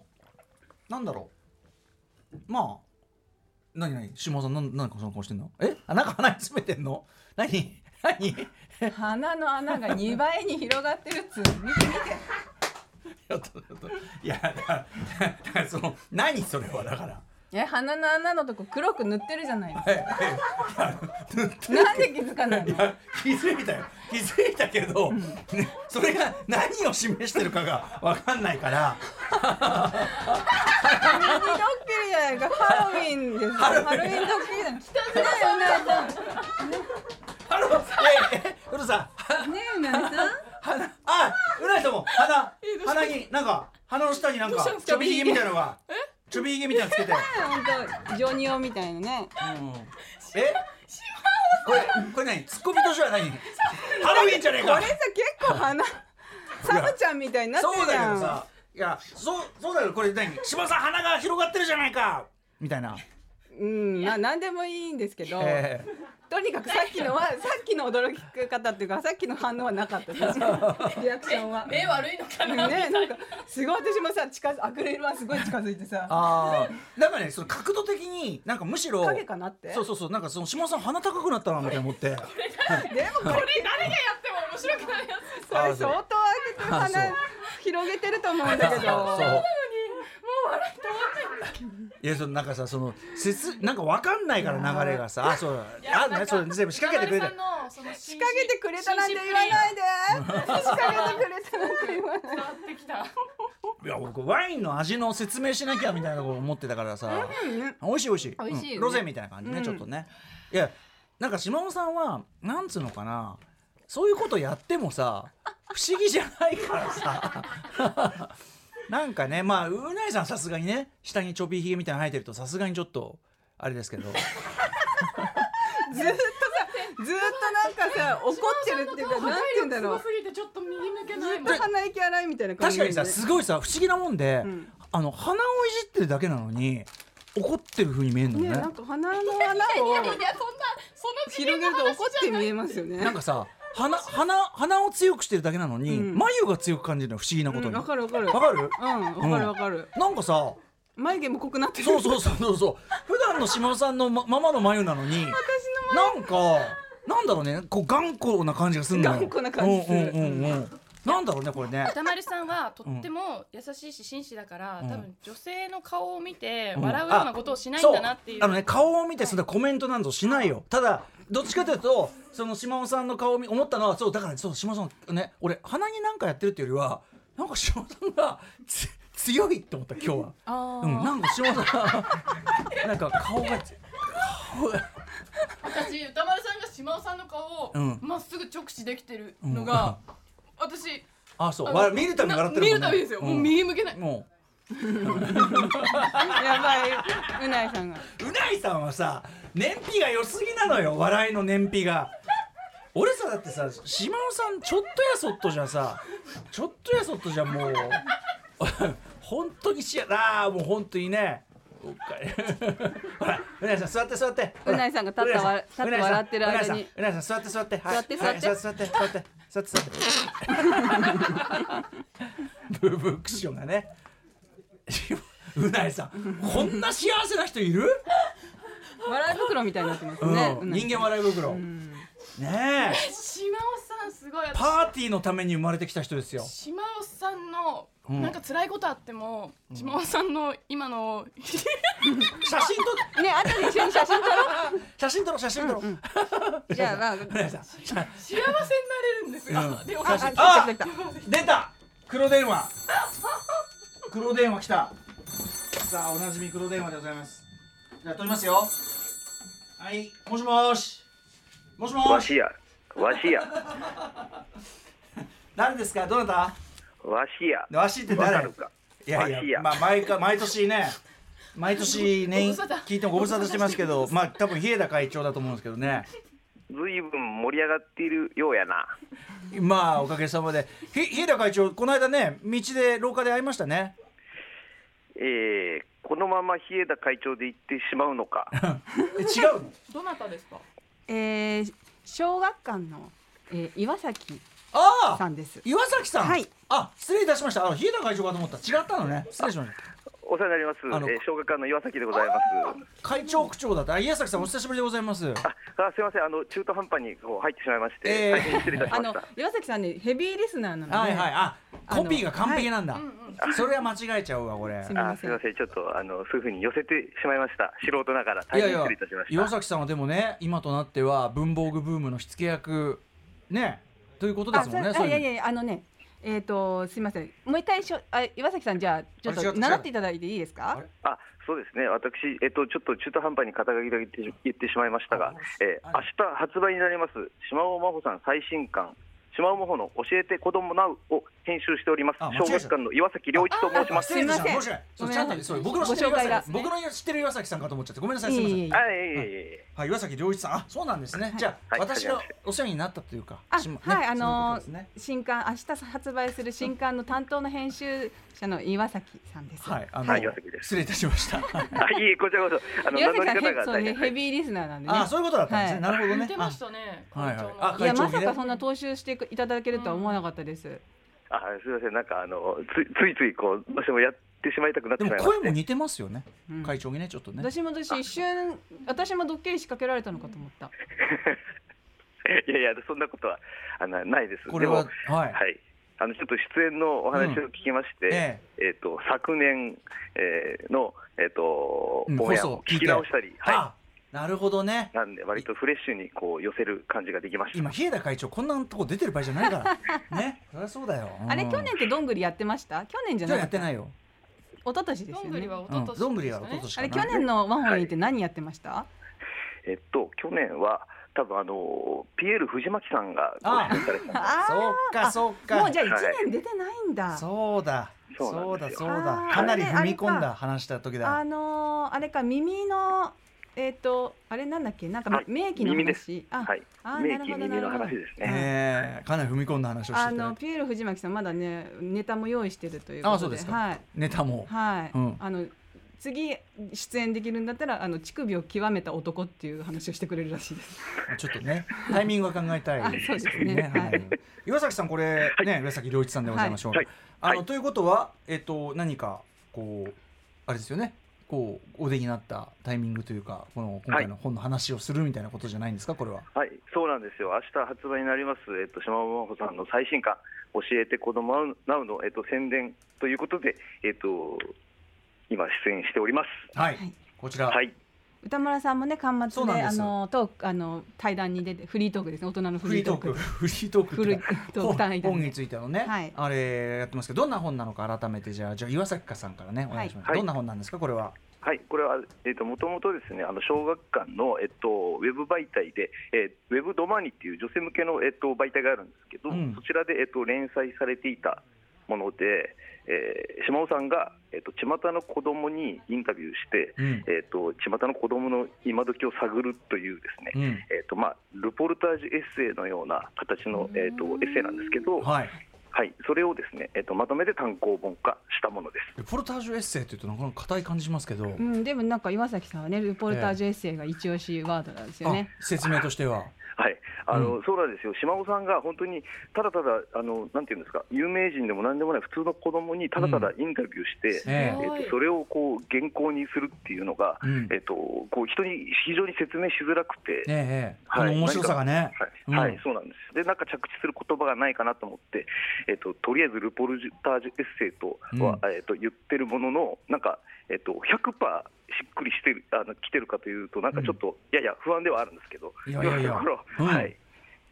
なんだろう。まあ何何？島尾さんなんなんかその顔してんの？え？あなんか鼻に詰めてんの？何？何？鼻の穴が2倍に広がってるっつ見て見て。ちょっとちょっといやだからだからその何それは？だからえ鼻の穴のとこ黒く塗ってるじゃないですか。なんで気づかないの？気づいたよ。気づいたけど、ね、それが何を示してるかが分かんないから。ドッキリじゃないか。ハロウィンです。よハロウィンドッキリだね。えうなあのええうるさん。ねえうなさん。鼻あうないさんも鼻鼻になんか鼻の下になんか？ちょびひげみたいなのがちょびひげみたいなのつけて、本当ジョニオみたいなね。うん、え？これこれ何？ツッコミとしては何？ハロウィンじゃねえか。これさ結構鼻サブちゃんみたいになってそうだるじゃんけどさいやそうそうだよこれ何？島さん鼻が広がってるじゃないか。みたいな、うんまあ何でもいいんですけど、えとにかくさっきのはさっきの驚き方っていうかさっきの反応はなかったです。*laughs* リアクションは。目悪いのかな？ねな。んかすごい私もさ近づアクリルはすごい近づいてさ。ああなんかねその角度的になんかむしろ影かなって？そうそうそうなんかその島さん鼻高くなったなみたいな思って。でもこれ誰がやっても面白くないやつ。それ相当上げてあ鼻そう。広げてると思うんだけど。*laughs* そうもう笑って終わってるいやそのなんかさその説なんかわかんないから流れがさ。あそうだ。あねそれ全部仕掛けてくれて仕掛けてくれたなんて言わないで。仕掛けてくれたなんて言わない。伝わってきた。いや僕ワインの味の説明しなきゃみたいなこと思ってたからさ。美味しい美味しい。美味しいうんロゼみたいな感じね、うん。ちょっとね。いやなんか島尾さんはなんつうのかな。そういうことやってもさ不思議じゃないからさなんかねまあうないさんさすがにね下にちょびひげみたいなの生えてるとさすがにちょっとあれですけど。ずっとさずっとなんかさ怒ってるっていうかなんて言うんだろう。ちょっと右抜けないもん。ずっと鼻息荒いみたいな感じ確かにさすごいさ不思議なもんで、ん。あの鼻をいじってるだけなのに怒ってる風に見えるのね。ねなんか鼻の穴を広げると怒って見えますよね。なんかさ鼻鼻鼻を強くしてるだけなのに、うん。眉が強く感じるの不思議なことに、うんわかるわかる。わかる？うんわかるわかる。なんかさ眉毛も濃くなってる。そうそうそうそうそう。普段の島尾さんのまままの眉なのになんかなんだろうねこう頑固な感じがするんだよ。頑固な感じする。うんうんうんうんなんだろうねこれね。歌丸さんはとっても優しいし紳士だから、うん。多分女性の顔を見てうん。笑うようなことをしないんだなっていう。そう。あのね顔を見てそんなコメントなんぞしないよ。ただどっちかというとその島尾さんの顔を見思ったのはそうだからそう島尾さんね俺鼻になんかやってるっていうよりはなんか島尾さんがつ強いって思った今日は。あうんなんか島尾さんなんか顔が顔が。私歌丸さんが島尾さんの顔をうん。まっすぐ直視できてるのが、私。あそう。わ見るたびに笑ってるもんね。見るたびですよ、もう右向けない。も *laughs* やばい。うないさんが。ううないさんはさ燃費が良すぎなのよ。笑いの燃費が。俺さだってさ島尾さんちょっとやそっとじゃさ。ちょっとやそっとじゃもう。*laughs* 本当にしやああもう本当にねおっかいほらうないさん座って座って。うないさんが立ったわ立って笑ってる間に。うないさん座って座って。はい。座ってはい座って座って座って。座って座って。ブーブークッションがね。うないさんこんな幸せな人いる？笑い袋みたいになってますうん。ね、人間笑い袋、ん。ねえ島尾さんすごい。私パーティーのために生まれてきた人ですよ。島尾さんのうん。なんか辛いことあっても、島尾さんの今の *laughs* 写真撮ね後で一緒に写真撮ろ *laughs* 写真撮ろう写真撮ろう、う *laughs* じゃあまあ。幸せになれるんですよ。うん。でおあ写真あ出た。黒電話。黒電話来た。さあおなじみ黒電話でございます。じゃあ撮りますよ。はいもしもーし。もしもーし。わしや、わしや、誰ですか？どなた？わしや。わしって誰？いやいややまあ毎回毎年ね毎年年聞いてもご無沙汰してますけどまあ多分日枝会長だと思うんですけどねずいぶん盛り上がっているようやな。まあおかげさまでひ日枝会長この間ね道で廊下で会いましたねえー、このまま日枝会長で行ってしまうのか。*laughs* え違うの？どなたですか？えー、小学館の、えー、岩崎さんです岩崎さん、はいあ失礼いたしましたあの日枝会長かと思った違ったのね失礼しましたお世話になります。あのえー、小学館の岩崎でございます。会長区長だったあ岩崎さんお久しぶりでございますあ、あすみません。あの中途半端にこう入ってしまいまして、あの。岩崎さんねヘビーリスナーなので、はいはいあコピーが完璧なんだ。それは間違えちゃうわこれすみませんあすみません。ちょっとあのそういうふうに寄せてしまいました。素人ながらいたしました。岩崎さんはでもね今となっては文房具ブームの火付け役ねということであすもんねいやいやあのねえっ、とすみません。もう一回しょあ岩崎さんじゃあちょっと習っていただいていいですあかれ？あそうですね、私、えっと、ちょっと中途半端に肩書きだけ言って言ってしまいましたが、えー、明日発売になります、島尾真帆さん最新刊、島尾真帆の教えて子供なうを編集しております小学館の岩崎良一と申します。すいません僕の知ってる岩崎僕の知ってる岩崎さんかと思っちゃってごめんなさいすみません。はい、岩崎良一さん、あ、そうなんですね。じゃあ、はい私がお世話になったというか。はい、ねあの新刊明日発売する新刊の担当の編集者の岩崎さんです。はい、あの、はい岩崎です失礼いたしました。*laughs* あ、いえ、こちらこそ、あの、岩崎さん。ヘビーリスナーなんでね。あ、そういうことだったんですね。はいなるほどね。似てましたね。あはいはい会長もあいやまさかそんな踏襲していただけるとは思わなかったです。あ、すみません、なんか、あの、ついついつい、こう、どうしてもやってしまいたくなってでしまいまして。も声も似てますよね。うん会長にね、ちょっとね。私も私一瞬私もドッキリ仕掛けられたのかと思った。*laughs* いやいや、そんなことは、あの、ないです。これははいはい。あの、ちょっと出演のお話を聞きまして、うんええっ、と、昨年、えーの、えっ、と、うんオンエアを聞き直したり、はい。あ、なるほどね。なんで、割とフレッシュにこう寄せる感じができました。今、日枝会長、こんなとこ出てる場合じゃないから。*laughs* ね、そりゃそうだよ。うんあれ去年ってどんぐりやってました？去年じゃなかった？やってないよ。一昨年ですよね。どんぐりは一うん、昨年どんぐりはでしたね一昨年かな。あれ去年のワンホリンって何やってました？えっと、去年は、多分あの、ピエール藤巻さんがごあ出演されてたんでそうか、そうか。もうじゃあ一年出てないんだ。そうだ。そそううだ、そうだ。かなり踏み込んだ話した時だ。あのー、あれか耳のえっ、とあれなんだっけ？なんかはい名機の話？あ、はいあ。名なるほど機耳の話ですね。ええかなり踏み込んだ話をしてあのピエール藤巻さんまだねネタも用意してるということで。あそうですかはいネタも。はい。うんあの次出演できるんだったらあの乳首を極めた男っていう話をしてくれるらしいです。*laughs* ちょっとね、タイミングは考えたい。あ *laughs* そうですねははいい。岩崎さん、これ、ね、岩崎良一さんでございましょう。はいあの、はいということは、えっと、何か、こう。あれですよねこうお出になったタイミングというかこの今回の本の話をするみたいなことじゃないんですか？これは。はい、そうなんですよ。明日発売になります、えっと、島尾真帆さんの最新刊、教えて子供ナウの、えっと、宣伝ということで、えっと、今出演しております。はい、はいこちら、はい。歌丸さんもね端末でです。のトークあの対談に出てフリートークですね。大人のフフリートーク。フリートーク。フリートーク対談本本についてのね、はい。あれやってますけどどんな本なのか改めてじゃあじゃあ岩崎かさんからねお願いします、はいどんな本なんですかこれは？はい、これは、えっと、もともとですね、あの小学館の、えっと、ウェブ媒体で、えーウェブドマーニっていう女性向けの、えっと、媒体があるんですけど、うん。そちらで、えっと、連載されていたもので、えー島尾さんが、えっと、巷の子供にインタビューして、うん。えっと、巷の子供の今時を探るというですね、うん。えっとまあ、ルポルタージュエッセイのような形の、えっと、エッセイなんですけど、はい。はい、それをですね、えっと、まとめて単行本化したものです。レポルタージュエッセイというとなかなか硬い感じしますけど、うん、でもなんか岩崎さんはねルポルタージュエッセイが一押しワードなんですよね。あ説明としては。はい、あの、うそうなんですよ、島尾さんが本当にただただあの、なんていうんですか、有名人でもなんでもない普通の子供にただただインタビューして、ええ。っと、それをこう原稿にするっていうのが、うん。えっと、こう人に非常に説明しづらくて。ええええ。こはい。の面白さがね。はい、うん。はいそうなんです。で、なんか着地する言葉がないかなと思って、えっと、とりあえずルポルタージュエッセイとは、えっと、言ってるものの、なんか、えっと、100%しっくりしてる、あの、来てるかというと、なんかちょっと、いやいや、不安ではあるんですけど。いやいやいや。はい。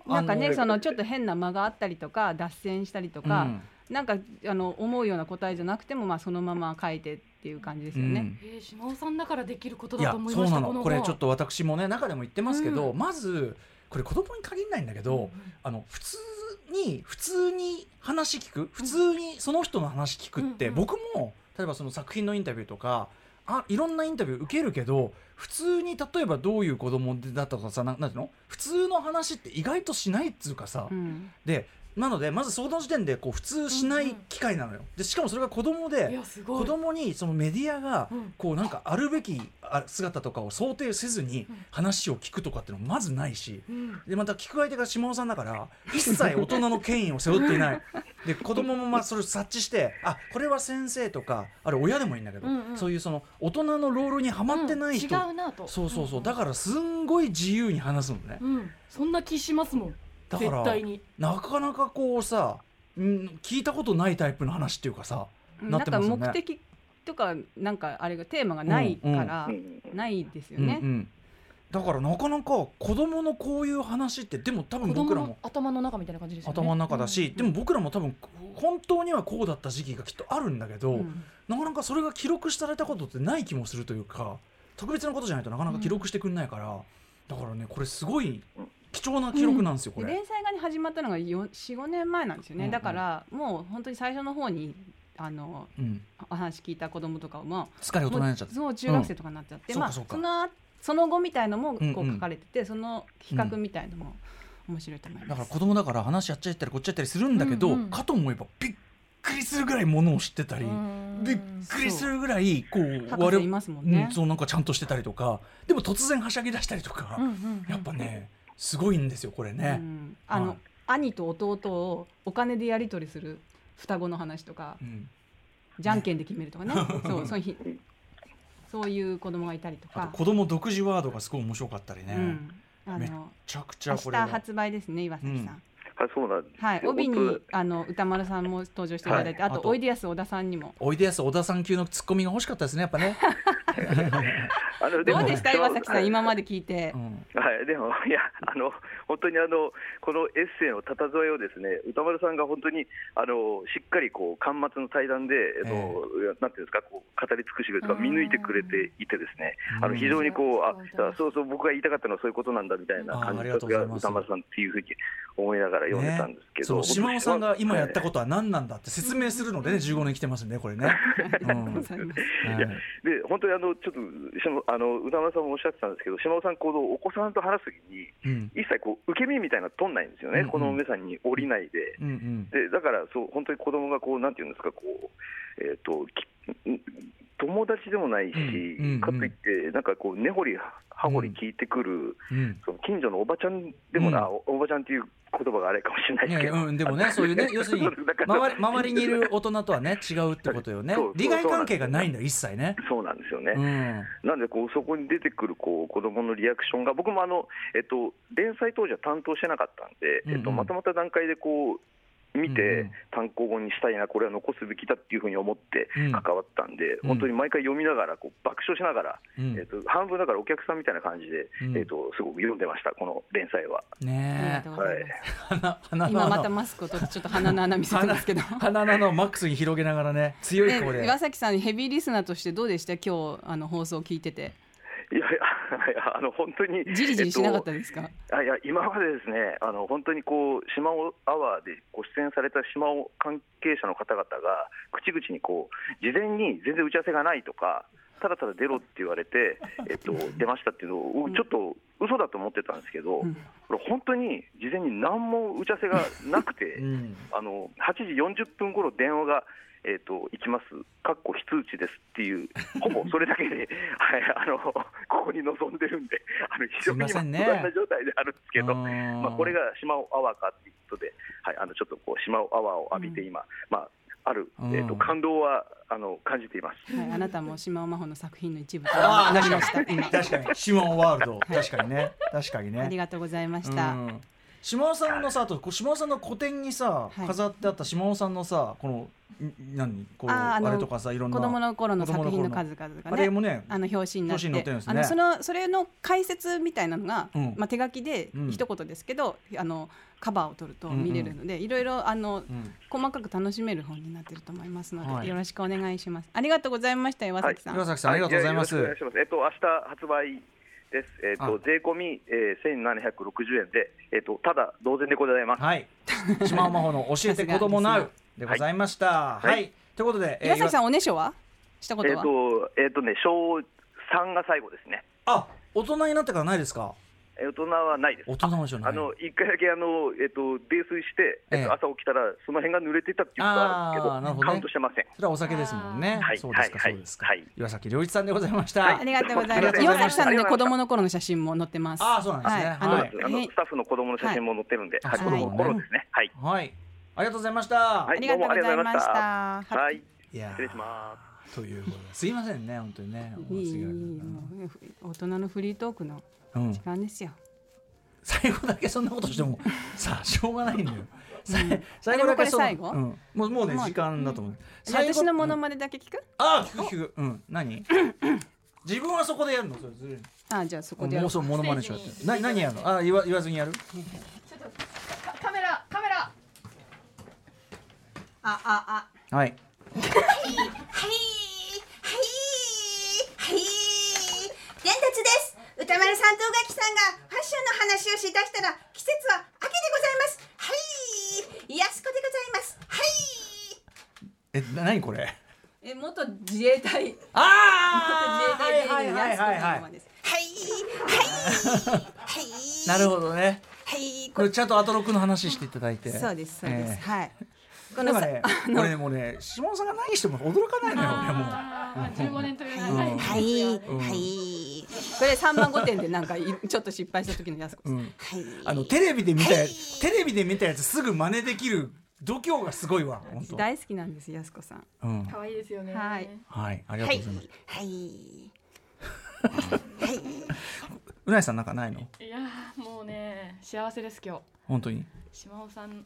なんかねそのちょっと変な間があったりとか脱線したりとか、うん。なんかあの思うような答えじゃなくてもまあそのまま書いてっていう感じですよね。うん。えー、島尾さんだからできることだと思いそうなましたのこれちょっと私もね中でも言ってますけど、うまずこれ子供に限らないんだけど、あの普通に普通に話聞く？普通にその人の話聞くって、うんうん。僕も例えばその作品のインタビューとかあいろんなインタビュー受けるけど普通に例えばどういう子供だったとかさななんていうの？普通の話って意外としないっつうかさ、うん。でなのでまずその時点でこう普通しない機会なのよ、でしかもそれが子供で子供にそのメディアがうん。こうなんかあるべきあ姿とかを想定せずにうん。話を聞くとかっていうのまずないしうん。でまた聞く相手が下尾さんだから一切大人の権威を背負っていない。で子供もまあそれを察知してあこれは先生とかあれ親でもいいんだけど、うんうん。そういうその大人のロールにはまってない人、うん。違うなと。そうそうそう。だかからすんごい自由に話すのね。ら、うん、そんな気しますもんだから絶対になかなかこうさ、うん、聞いたことないタイプの話っていうかさななんかってますよね。目的とかなんかあれがテーマがないから、うんないですよね。うんうん。だからなかなか子供のこういう話ってでも多分僕らも。の頭の中みたいな感じですよね。頭の中だし、うん。でも僕らも多分本当にはこうだった時期がきっとあるんだけど、うん。なかなかそれが記録されたことってない気もするというか特別なことじゃないとなかなか記録してくんないから、だからねこれすごい貴重な記録なんですよ、これ。で連載がね始まったのが45年前なんですよね、だからもう本当に最初の方にあのうん、お話聞いた子供とかもすっかり大人になっちゃって。そう中学生とかになっちゃって、まあうんそのその後みたいのもこう書かれてて、その比較みたいのも面白いと思います。だから子供だから話やっちゃったりこっちやったりするんだけど、かと思えばびっくりするぐらいものを知ってたり、うん。びっくりするぐらいこう博士いますもんね。うん、そうなんかちゃんとしてたりとかでも突然はしゃぎ出したりとか、やっぱねすごいんですよこれね。うん。あの、はい。兄と弟をお金でやり取りする双子の話とかうん。じゃんけんで決めるとかね。*laughs* そうそうひそういう子供がいたりとか。あと子供独自ワードがすごい面白かったりね、うん、あのちゃくち明日ゃこれが発売ですね岩崎さんはい、そうなんですよ。はい。帯に本あの歌丸さんも登場していただいて、あとはい。あとおいでやす小田さんにも。おいでやす小田さん級のツッコミが欲しかったですねやっぱね。当 *laughs* あのどうでした岩崎さん、はい。今まで聞いて。う、ん。はい、でも、いや、あの、本当にあの、このエッセイのたた添えをですね、歌丸さんが本当に、あの、しっかりこう、巻末の対談で、えっと、なんていうんですか、こう、語り尽くしてくれとか、見抜いてくれていてですね、あの、非常にこう、あ、そうそう、僕が言いたかったのはそういうことなんだみたいな感じが歌丸さんっていうふうに思いながら読んでたんですけど、その島尾さんが今やったとことは何なんだって説明するのでね15年来てますんでこれね。*laughs* いやで本当にあのちょっとあの歌丸さんもおっしゃってたんですけど、島尾さん、このお子さんと話すときに、うん。一切こう受け身みたいなの取んないんですよね、うんうん。このお目さんに降りないで。うんうん。でだからそう本当に子供がこうなんていうんですかこうえっ、ときん友達でもないし、うんうんうん。かといってなんかこう根掘り葉掘り聞いてくる、うん。その近所のおばちゃんでもな、うん。おおばちゃんっていう言葉があれかもしれないいですけど、やいやうん、でもね、そういうね、*laughs* 要するに周り周りにいる大人とはね、違うってことよね。*laughs* 利害関係がないんだ、一切ね。そうなんですよね。うん。なんでこうそこに出てくるこう子供のリアクションが僕もあの、えっと、連載当時は担当してなかったんで、えっと、まとまった段階でこう見て、単行本にしたいなこれは残すべきだっていうふうに思ってうん。関わったんで、うん。本当に毎回読みながらこう爆笑しながら、うん。えっと、半分だからお客さんみたいな感じで、うん。えっと、すごく読んでましたこの連載は。ね今また穴マスクを取ってちょっと鼻の穴見せてますけど。鼻の穴をマックスに広げながらね、強いで。岩崎さんヘビーリスナーとしてどうでした？今日あの放送を聞いてて。いやあの本当にじりじりしなかったえっですか、とあいや今までですね、あの本当にこう島尾アワーでご出演された島尾関係者の方々が、口々にこう事前に全然打ち合わせがないとか、ただただ出ろって言われて、*laughs* えっと、出ましたっていうのを、ちょっと嘘だと思ってたんですけど、うん。これ、本当に事前に何も打ち合わせがなくて、うん。あの8時40分頃電話が、えー、と行きます、かっこ非通知ですっていう、*laughs* ほぼそれだけで、はい、あのここに臨んでるんで、あの非常に不安な状態であるんですけど、うんまあ、これが島尾アワーかっていうことで、はい、あのちょっとこう島尾アワーを浴びて今、まあ、ある、えー、とうん感動はあの感じています。はい、あなたも島尾真帆の作品の一部となりました今。確かに、シモンワールド、確かにね、確かにね。ありがとうございました、うん島尾さんのさあと島尾さんの個展にさ、はい。飾ってあった島尾さんのさこのん何？こうあれとかさいろんな。子供の頃の作品の数々があれねもね。あの表紙になって。ってるんですね。あのそのそれの解説みたいなのが、うん。まあ、手書きでうん。一言ですけど、あのカバーを取ると見れるので、いろいろあのうん。細かく楽しめる本になってると思いますので、はい。よろしくお願いします。ありがとうございました岩崎さん。岩崎さんありがとうございます。えっと明日発売です。えっあ。と税込み、えー、1760円で、えっとただ同然でございます。はい。*laughs* 島尾真帆の教えて子供なうでございました。はい、はい。ということで、岩崎さんんおねしょは？したことえっは、とえっとね小三が最後ですね。あ大人になってからないですか？え大人はないです。大人はじゃない。あの一回だけあのえっと泥酔して、えっとええ朝起きたらその辺が濡れてたっていうことがあるんですけど、あーなるほどね。カウントしてません。それはお酒ですもんね。はい。そうですか、はいそうですか、はい。岩崎良一さんでございました、はい。ありがとうございます。岩崎さんのね子供の頃の写真も載ってます。あーそうなんですね。はい、あの、はい。あのへスタッフの子供の写真も載ってるんで、はい。はい、子供の頃ですね。はい。はい。ありがとうございました、はい。ありがとうございました。どうもありがとうございました。はい。失礼します。ということで。すいませんね本当にね。大人のフリートークの。うん時間ですよ。最後だけそんなことしても *laughs* さあしょうがないんだよ。最後だけそ最後？うん、もうもうねもう時間だと思う。私のモノうんマネだけ聞く？あ聞く聞くうん何？*laughs* 自分はそこでやるの？それずるいあじゃあそこでやろうもうそうモノマネしようって。な何やるの？あ言わ言わずにやる？カメラカメラああはい。はい、はい、はい、伝達です。歌丸さんと宇垣さんがファッションの話をしだしたら季節は秋でございます。はい、安子でございます。はい。えな何これ？あえ元自衛隊ああ元自衛隊はいはいはいはいはいはい。はい。なるほどね。はい、これちゃんとアトロクの話していただいて。そうですそうです、ええはい。このさだからね、俺ねもうね下野さんが何しても驚かないのよ俺もう。あー15年といううん長いはい、うんはい、これ三番五点でなんかいちょっと失敗した時のやす子。はい。あのテレビで見たやつテレビで見たやつすぐ真似できる度胸がすごいわ本当。大好きなんですやす子さん。うん。可愛いですよねはいはいありがはいとうございます。、はい。はい。うなぎさんなんかないの？いやーもうね幸せです今日本当に？島尾さん *laughs*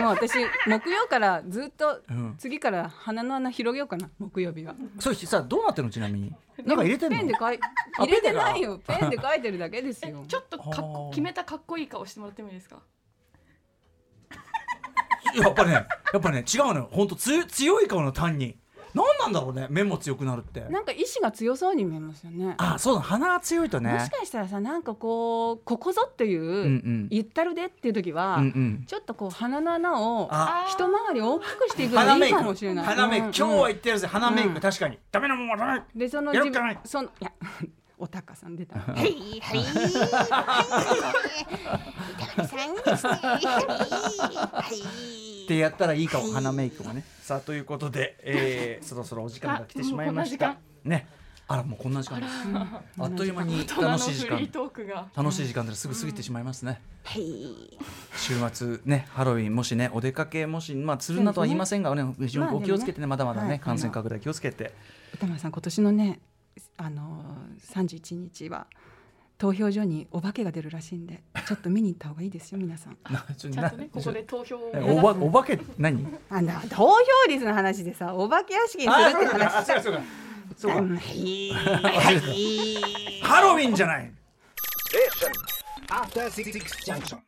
もう私木曜からずっとうん次から鼻の穴広げようかな木曜日は。それさどうなってんのちなみに？なんか入れてんの？ペンで書いあ入れてないよ。ペンで書いてるだけです *laughs* えよ。ちょっとかっ決めたかっこいい顔してもらってもいいですか？*laughs* やっぱねやっぱね違うのよ本当強い強い顔の単に。何なんだろうね目も強くなるって。なんか意志が強そうに見えますよね。あそうだ鼻が強いとね。もしかしたらさなんかこうここぞっていう、うんうん言ったるでっていう時は、うんうん。ちょっとこう鼻の穴をあ一回り大きくしていくのいい鼻メイクかもしれない。鼻メイク、うん今日は言ってるぜ鼻メイク、うん確かにダメなもんはダメでその自分そのいやおたかさん出た。*laughs* はい、はい、はい。さんですね。はい。ってやったらい。い。かも、鼻メイクもねさあとい。うことで、えー、そろそろお時間が来てしまい。ましたねあらもうこんな時間ですあっとい。う間に楽しい。時間楽しい。時間ですぐ過ぎてしまい。ますね、はい。週末ねハロウィンもしねお出かけもしまあするなとは言い。ませんがね非常にお気をつけてねまだまだねはい。感染拡大気をつけて歌丸さん今年のねあの三十一日は投票所にお化けが出るらしいんでちょっと見に行った方がいいですよ *laughs* 皆さん。なちゃんとねここで投票おばお化け何？あの投票率の話でさお化け屋敷にするって話そうかそうか。ハロウィンじゃない。Junction.